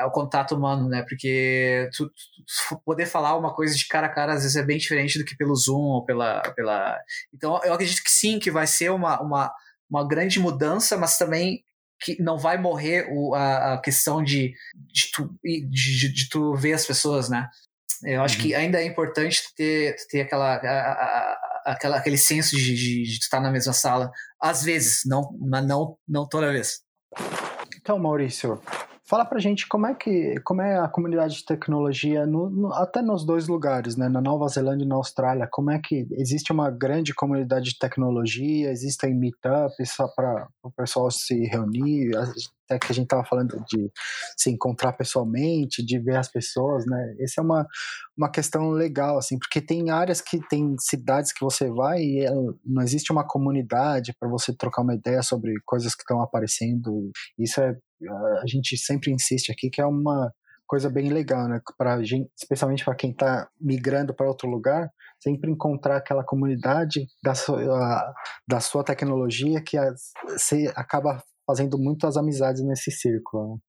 é o contato humano, né? Porque tu, tu, poder falar uma coisa de cara a cara às vezes é bem diferente do que pelo Zoom ou pela. pela... Então eu acredito que sim, que vai ser uma, uma, uma grande mudança, mas também que não vai morrer o, a, a questão de, de, tu, de, de, tu ver as pessoas, né? Eu acho uhum. que ainda é importante ter, ter aquela, a, a, aquela, aquele senso de, de, de estar na mesma sala. Às vezes, não, não, não toda vez. Então, Maurício, Fala pra gente como é que como é a comunidade de tecnologia no, no, até nos dois lugares, né? Na Nova Zelândia e na Austrália. Como é que existe uma grande comunidade de tecnologia? Existem meetups só para o pessoal se reunir? Até que a gente tava falando de se encontrar pessoalmente, de ver as pessoas, né? Essa é uma, uma questão legal, assim, porque tem áreas que tem cidades que você vai e é, não existe uma comunidade para você trocar uma ideia sobre coisas que estão aparecendo. Isso é a gente sempre insiste aqui que é uma coisa bem legal, né? Para gente, especialmente para quem está migrando para outro lugar, sempre encontrar aquela comunidade da sua, da sua tecnologia que você acaba fazendo muitas amizades nesse círculo. Né?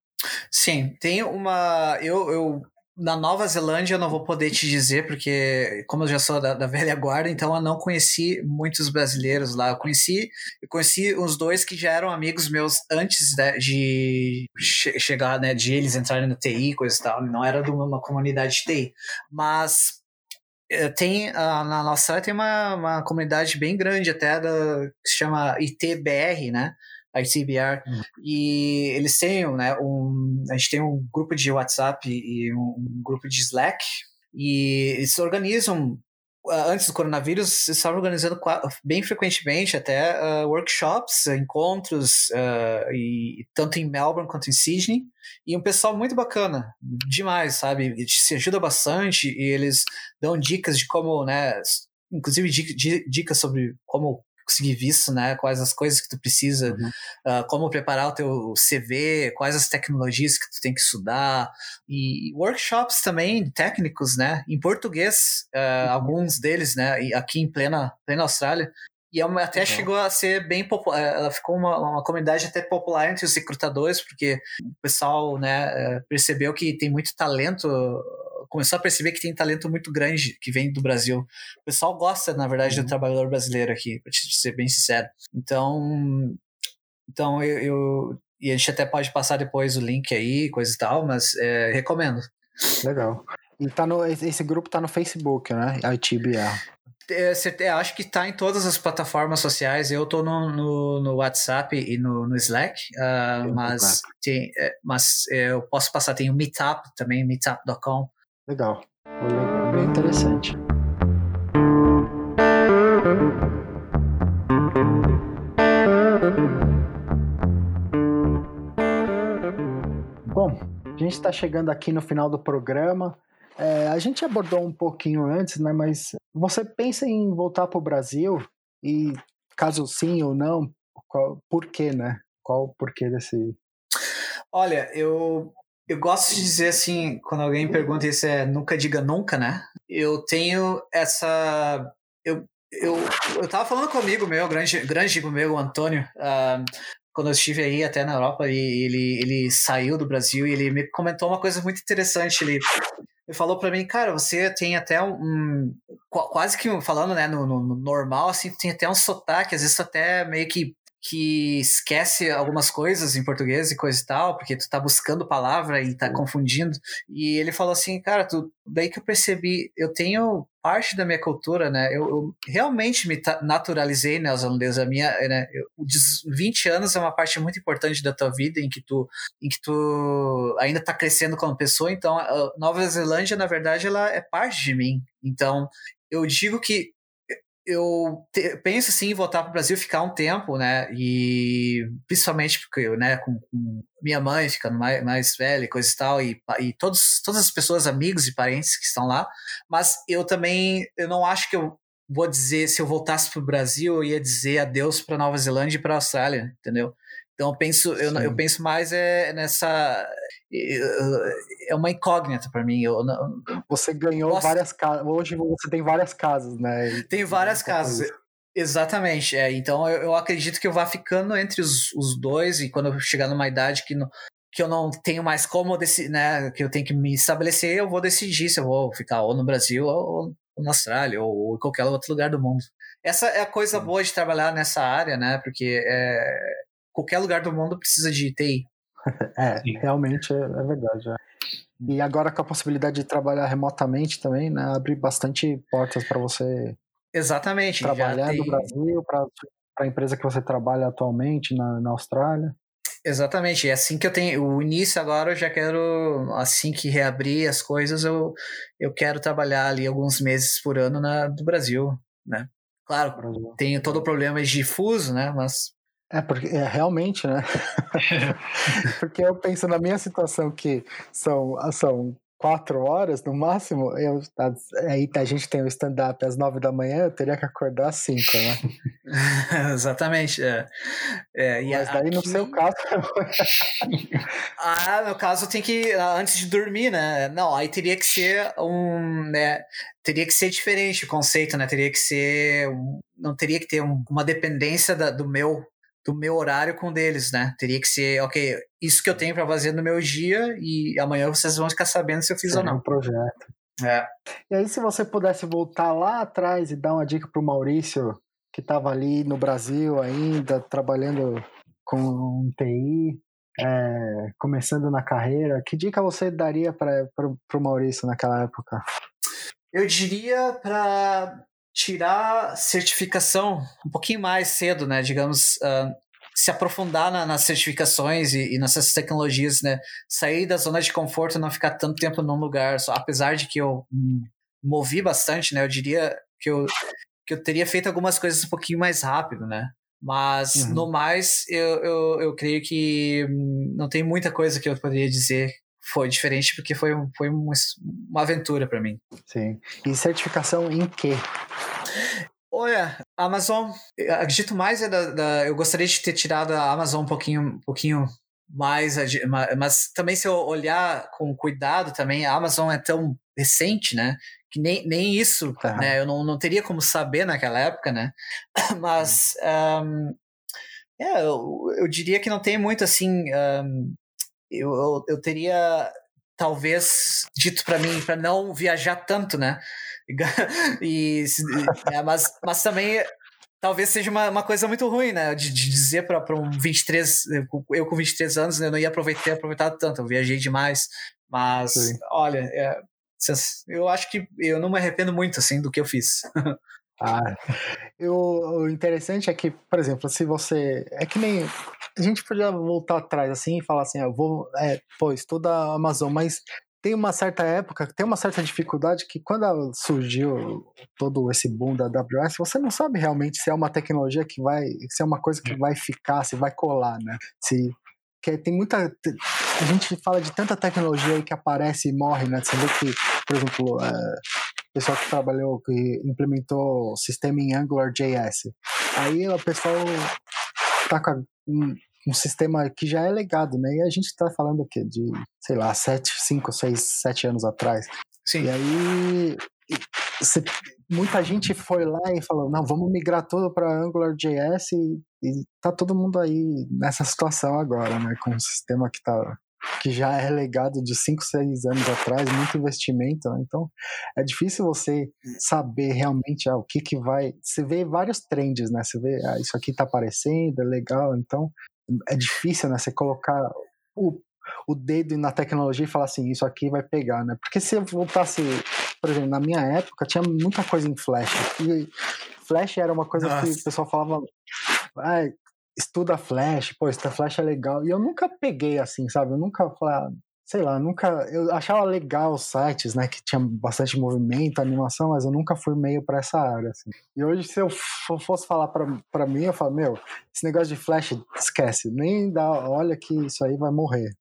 Sim, tem uma. Eu, eu na Nova Zelândia eu não vou poder te dizer, porque como eu já sou da, da, velha guarda, então eu não conheci muitos brasileiros lá. Eu conheci, eu conheci os dois que já eram amigos meus antes né, de che chegar, né, de eles entrarem no TI, coisa e tal. Não era de uma, uma comunidade de TI. Mas eh, tem uh, na nossa área tem uma, uma comunidade bem grande até da, que se chama ITBR, né? ICBR, uhum. e eles têm, né, um, a gente tem um grupo de WhatsApp e um, grupo de Slack, e eles organizam antes do coronavírus, eles estavam organizando bem frequentemente até uh, workshops, encontros, uh, e, tanto em Melbourne quanto em Sydney, e um pessoal muito bacana, demais, sabe? Se ajuda bastante e eles dão dicas de como, né? Inclusive dicas sobre como conseguir visto, né? Quais as coisas que tu precisa, uhum. uh, como preparar o teu CV, quais as tecnologias que tu tem que estudar e workshops também técnicos, né? Em português, uh, uhum. alguns deles, né? Aqui em plena, plena Austrália. E é até uhum. chegou a ser bem popular, eh, ela ficou uma, uma comunidade até popular entre os recrutadores, porque o pessoal né, eh, percebeu que tem muito talento começou a perceber que tem talento muito grande que vem do Brasil. O pessoal gosta, na verdade, uhum. do trabalhador brasileiro aqui, para ser bem sincero. Então, então eu, eu, e a gente até pode passar depois o link aí, coisa e tal, mas é, recomendo. Legal. E tá no, esse grupo tá no Facebook, né? ITBR. É, é, acho que está em todas as plataformas sociais. Eu estou no, no, no, WhatsApp e no, no Slack, uh, mas, tem, é, mas eu posso passar. Tem o Meetup também, meetup.com. Legal. Foi bem interessante. Bom, a gente está chegando aqui no final do programa. É, a gente abordou um pouquinho antes, né? Mas você pensa em voltar para o Brasil? E caso sim ou não, qual, por quê, né? Qual o porquê desse. Olha, eu eu gosto de dizer assim, quando alguém pergunta isso é nunca diga nunca, né? Eu tenho essa. Eu, eu, eu tava falando com um amigo meu, grande, grande amigo meu, o Antônio, uh, quando eu estive aí até na Europa, e ele, ele saiu do Brasil e ele me comentou uma coisa muito interessante. Ele, ele falou para mim, cara, você tem até um. Quase que falando, né, no, no, normal, assim, tem até um sotaque, às vezes até meio que que esquece algumas coisas em português e coisa e tal, porque tu tá buscando palavra e tá confundindo. E ele falou assim, cara, tu, daí que eu percebi, eu tenho parte da minha cultura, né? Eu, eu realmente me naturalizei neozelandês. A minha, né? Eu, 20 anos é uma parte muito importante da tua vida em que tu, em que tu ainda tá crescendo como pessoa. Então, a Nova Zelândia, na verdade, ela é parte de mim. Então, eu digo que eu te, penso sim em voltar para o Brasil, ficar um tempo, né? E principalmente porque eu, né, com, com, minha mãe ficando mais, mais velha e coisa e tal, e, e todos, todas as pessoas, amigos e parentes que estão lá. Mas eu também, eu não acho que eu vou dizer, se eu voltasse para o Brasil, eu ia dizer adeus para Nova Zelândia e para Austrália, entendeu? Então eu penso, eu, eu penso mais é nessa é uma incógnita para mim. Eu não, você ganhou várias casas. Hoje você tem várias casas, né? Tem várias casas. Exatamente. É. Então eu, eu, acredito que eu vá ficando entre os, os dois e quando eu chegar numa idade que, que eu não tenho mais como decidir, né? Que eu tenho que me estabelecer, eu vou decidir se eu vou ficar ou no Brasil ou, ou na Austrália ou, ou, em qualquer outro lugar do mundo. Essa é a coisa Sim. boa de trabalhar nessa área, né? Porque é, qualquer lugar do mundo precisa de TI. é, Sim. realmente é, é verdade. É. E agora com a possibilidade de trabalhar remotamente também, né, abre bastante portas para você Exatamente. trabalhar tem... no Brasil, para a empresa que você trabalha atualmente na, na Austrália. Exatamente, é assim que eu tenho. O início agora eu já quero, assim que reabrir as coisas, eu, eu quero trabalhar ali alguns meses por ano na, do Brasil, né? Claro, Brasil. tem todo o problema de fuso, né? Mas é, porque é, realmente, né? porque eu penso na minha situação que são, são quatro horas no máximo, eu, aí a gente tem o stand-up às nove da manhã, eu teria que acordar às cinco, né? Exatamente. É. É, Mas daí aqui... no seu caso. ah, no caso tem que. Antes de dormir, né? Não, aí teria que ser um. Né, teria que ser diferente o conceito, né? Teria que ser. Não teria que ter um, uma dependência da, do meu do meu horário com deles, né? Teria que ser, ok, isso que eu tenho para fazer no meu dia e amanhã vocês vão ficar sabendo se eu fiz ou não. um projeto. É. E aí, se você pudesse voltar lá atrás e dar uma dica pro Maurício, que estava ali no Brasil ainda, trabalhando com TI, é, começando na carreira, que dica você daria para o Maurício naquela época? Eu diria para tirar certificação um pouquinho mais cedo, né? Digamos, uh, se aprofundar na, nas certificações e, e, nessas tecnologias, né? Sair da zona de conforto e não ficar tanto tempo num lugar. Só, apesar de que eu movi bastante, né? Eu diria que eu, que eu teria feito algumas coisas um pouquinho mais rápido, né? Mas, uhum. no mais, eu, eu, eu creio que não tem muita coisa que eu poderia dizer foi diferente porque foi, foi uma, aventura para mim. Sim. E certificação em quê? Olha, Amazon, acredito mais é da, da, eu gostaria de ter tirado a Amazon um pouquinho, um pouquinho mais, mas também se eu olhar com cuidado também, a Amazon é tão recente, né? Que nem, nem isso, tá. né? Eu não, não teria como saber naquela época, né? Mas um, é, eu, eu diria que não tem muito assim um, eu, eu, eu teria talvez dito para mim para não viajar tanto, né? E, é, mas, mas também talvez seja uma, uma coisa muito ruim, né? De, de dizer para um 23, eu com 23 anos, né, eu não ia aproveitar, ter aproveitado tanto, eu viajei demais. Mas, Sim. olha, é, eu acho que eu não me arrependo muito assim do que eu fiz. Ah, eu, o interessante é que, por exemplo, se você. É que nem. A gente podia voltar atrás assim e falar assim, eu vou. É, pô, estuda a Amazon, mas tem uma certa época, tem uma certa dificuldade que quando surgiu todo esse boom da AWS, você não sabe realmente se é uma tecnologia que vai, se é uma coisa que vai ficar, se vai colar, né? Se que tem muita a gente fala de tanta tecnologia aí que aparece e morre, né? Você vê que, por exemplo, é, pessoal que trabalhou, que implementou o sistema em AngularJS. Aí o pessoal tá com um, um, sistema que já é legado, né? E a gente tá falando o quê? De, sei lá, 7, 5, 6, 7 anos atrás. Sim. E aí se, muita gente foi lá e falou, não, vamos migrar tudo para AngularJS e, e tá todo mundo aí nessa situação agora, né? Com o sistema que tá que já é legado de 5, 6 anos atrás, muito investimento, né? então é difícil você saber realmente ah, o que que vai, você vê vários trends, né, você vê, ah, isso aqui tá aparecendo, é legal, então é difícil, né, você colocar o, o dedo na tecnologia e falar assim, isso aqui vai pegar, né, porque se eu voltasse, por exemplo, na minha época tinha muita coisa em Flash, e Flash era uma coisa Nossa. que o pessoal falava, ah, estuda Flash, pô, esta Flash é legal. E eu nunca peguei assim, sabe? Eu nunca falei, sei lá, nunca. Eu achava legal os sites, né? Que tinha bastante movimento, animação, mas eu nunca fui meio para essa área, assim. E hoje, se eu fosse falar para mim, eu falo, meu, esse negócio de flash, esquece. Nem dá, olha que isso aí vai morrer.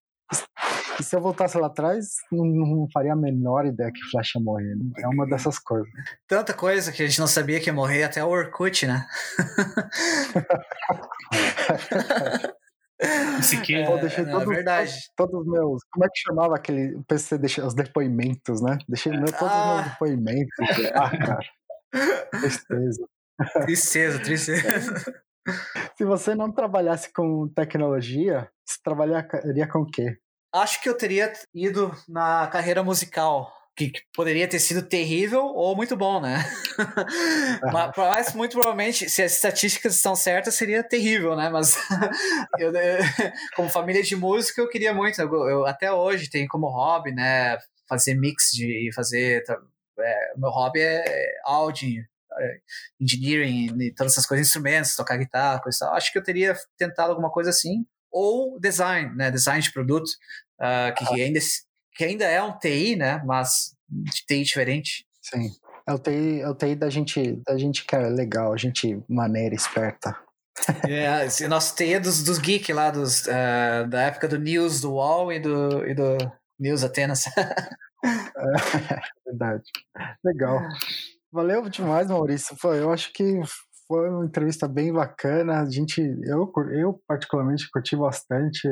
E se eu voltasse lá atrás, não, não, faria a menor ideia que Flash ia morrer. É uma dessas coisas. Tanta coisa que a gente não sabia que ia morrer, até o Orkut, né? que é, Pô, deixei não, é todos, é verdade. Todos, todos, os meus. Como é que chamava aquele o PC? Deixa, os depoimentos, né? Deixei meu, todos ah. os meus ah. depoimentos. Ah, cara. Tristeza. Tristeza, tristeza. Se você não trabalhasse com tecnologia, você trabalharia com o quê? Acho que eu teria ido na carreira musical que poderia ter sido terrível ou muito bom, né? Mas, muito provavelmente, se as estatísticas estão certas, seria terrível, né? Mas eu, como família de música, eu queria muito. Eu, eu, até hoje tenho como hobby, né? Fazer mix de fazer. É, meu hobby é áudio, é, engineering, todas essas coisas, instrumentos, tocar guitarra, coisa tal. Acho que eu teria tentado alguma coisa assim. Ou design, né? Design de produto, uh, que, que ainda que ainda é um TI, né? Mas de TI diferente. Sim. É o TI, é o TI da gente, da gente que é legal, a gente maneira, esperta. É, esse nosso TI é dos, dos geeks lá, dos, uh, da época do News do UOL e do, e do News Atenas. é, verdade. Legal. Valeu demais, Maurício. Foi, eu acho que foi uma entrevista bem bacana. A gente, eu, eu particularmente curti bastante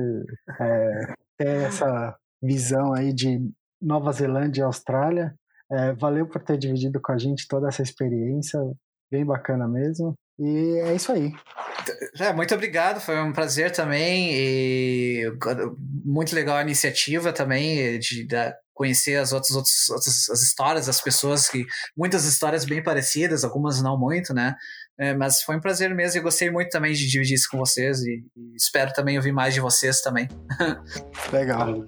é, ter essa visão aí de Nova Zelândia e Austrália. É, valeu por ter dividido com a gente toda essa experiência, bem bacana mesmo. E é isso aí. É, muito obrigado, foi um prazer também e muito legal a iniciativa também de, de conhecer as outras, outras, outras as histórias das pessoas que muitas histórias bem parecidas, algumas não muito, né? É, mas foi um prazer mesmo e gostei muito também de dividir isso com vocês e, e espero também ouvir mais de vocês também. Legal.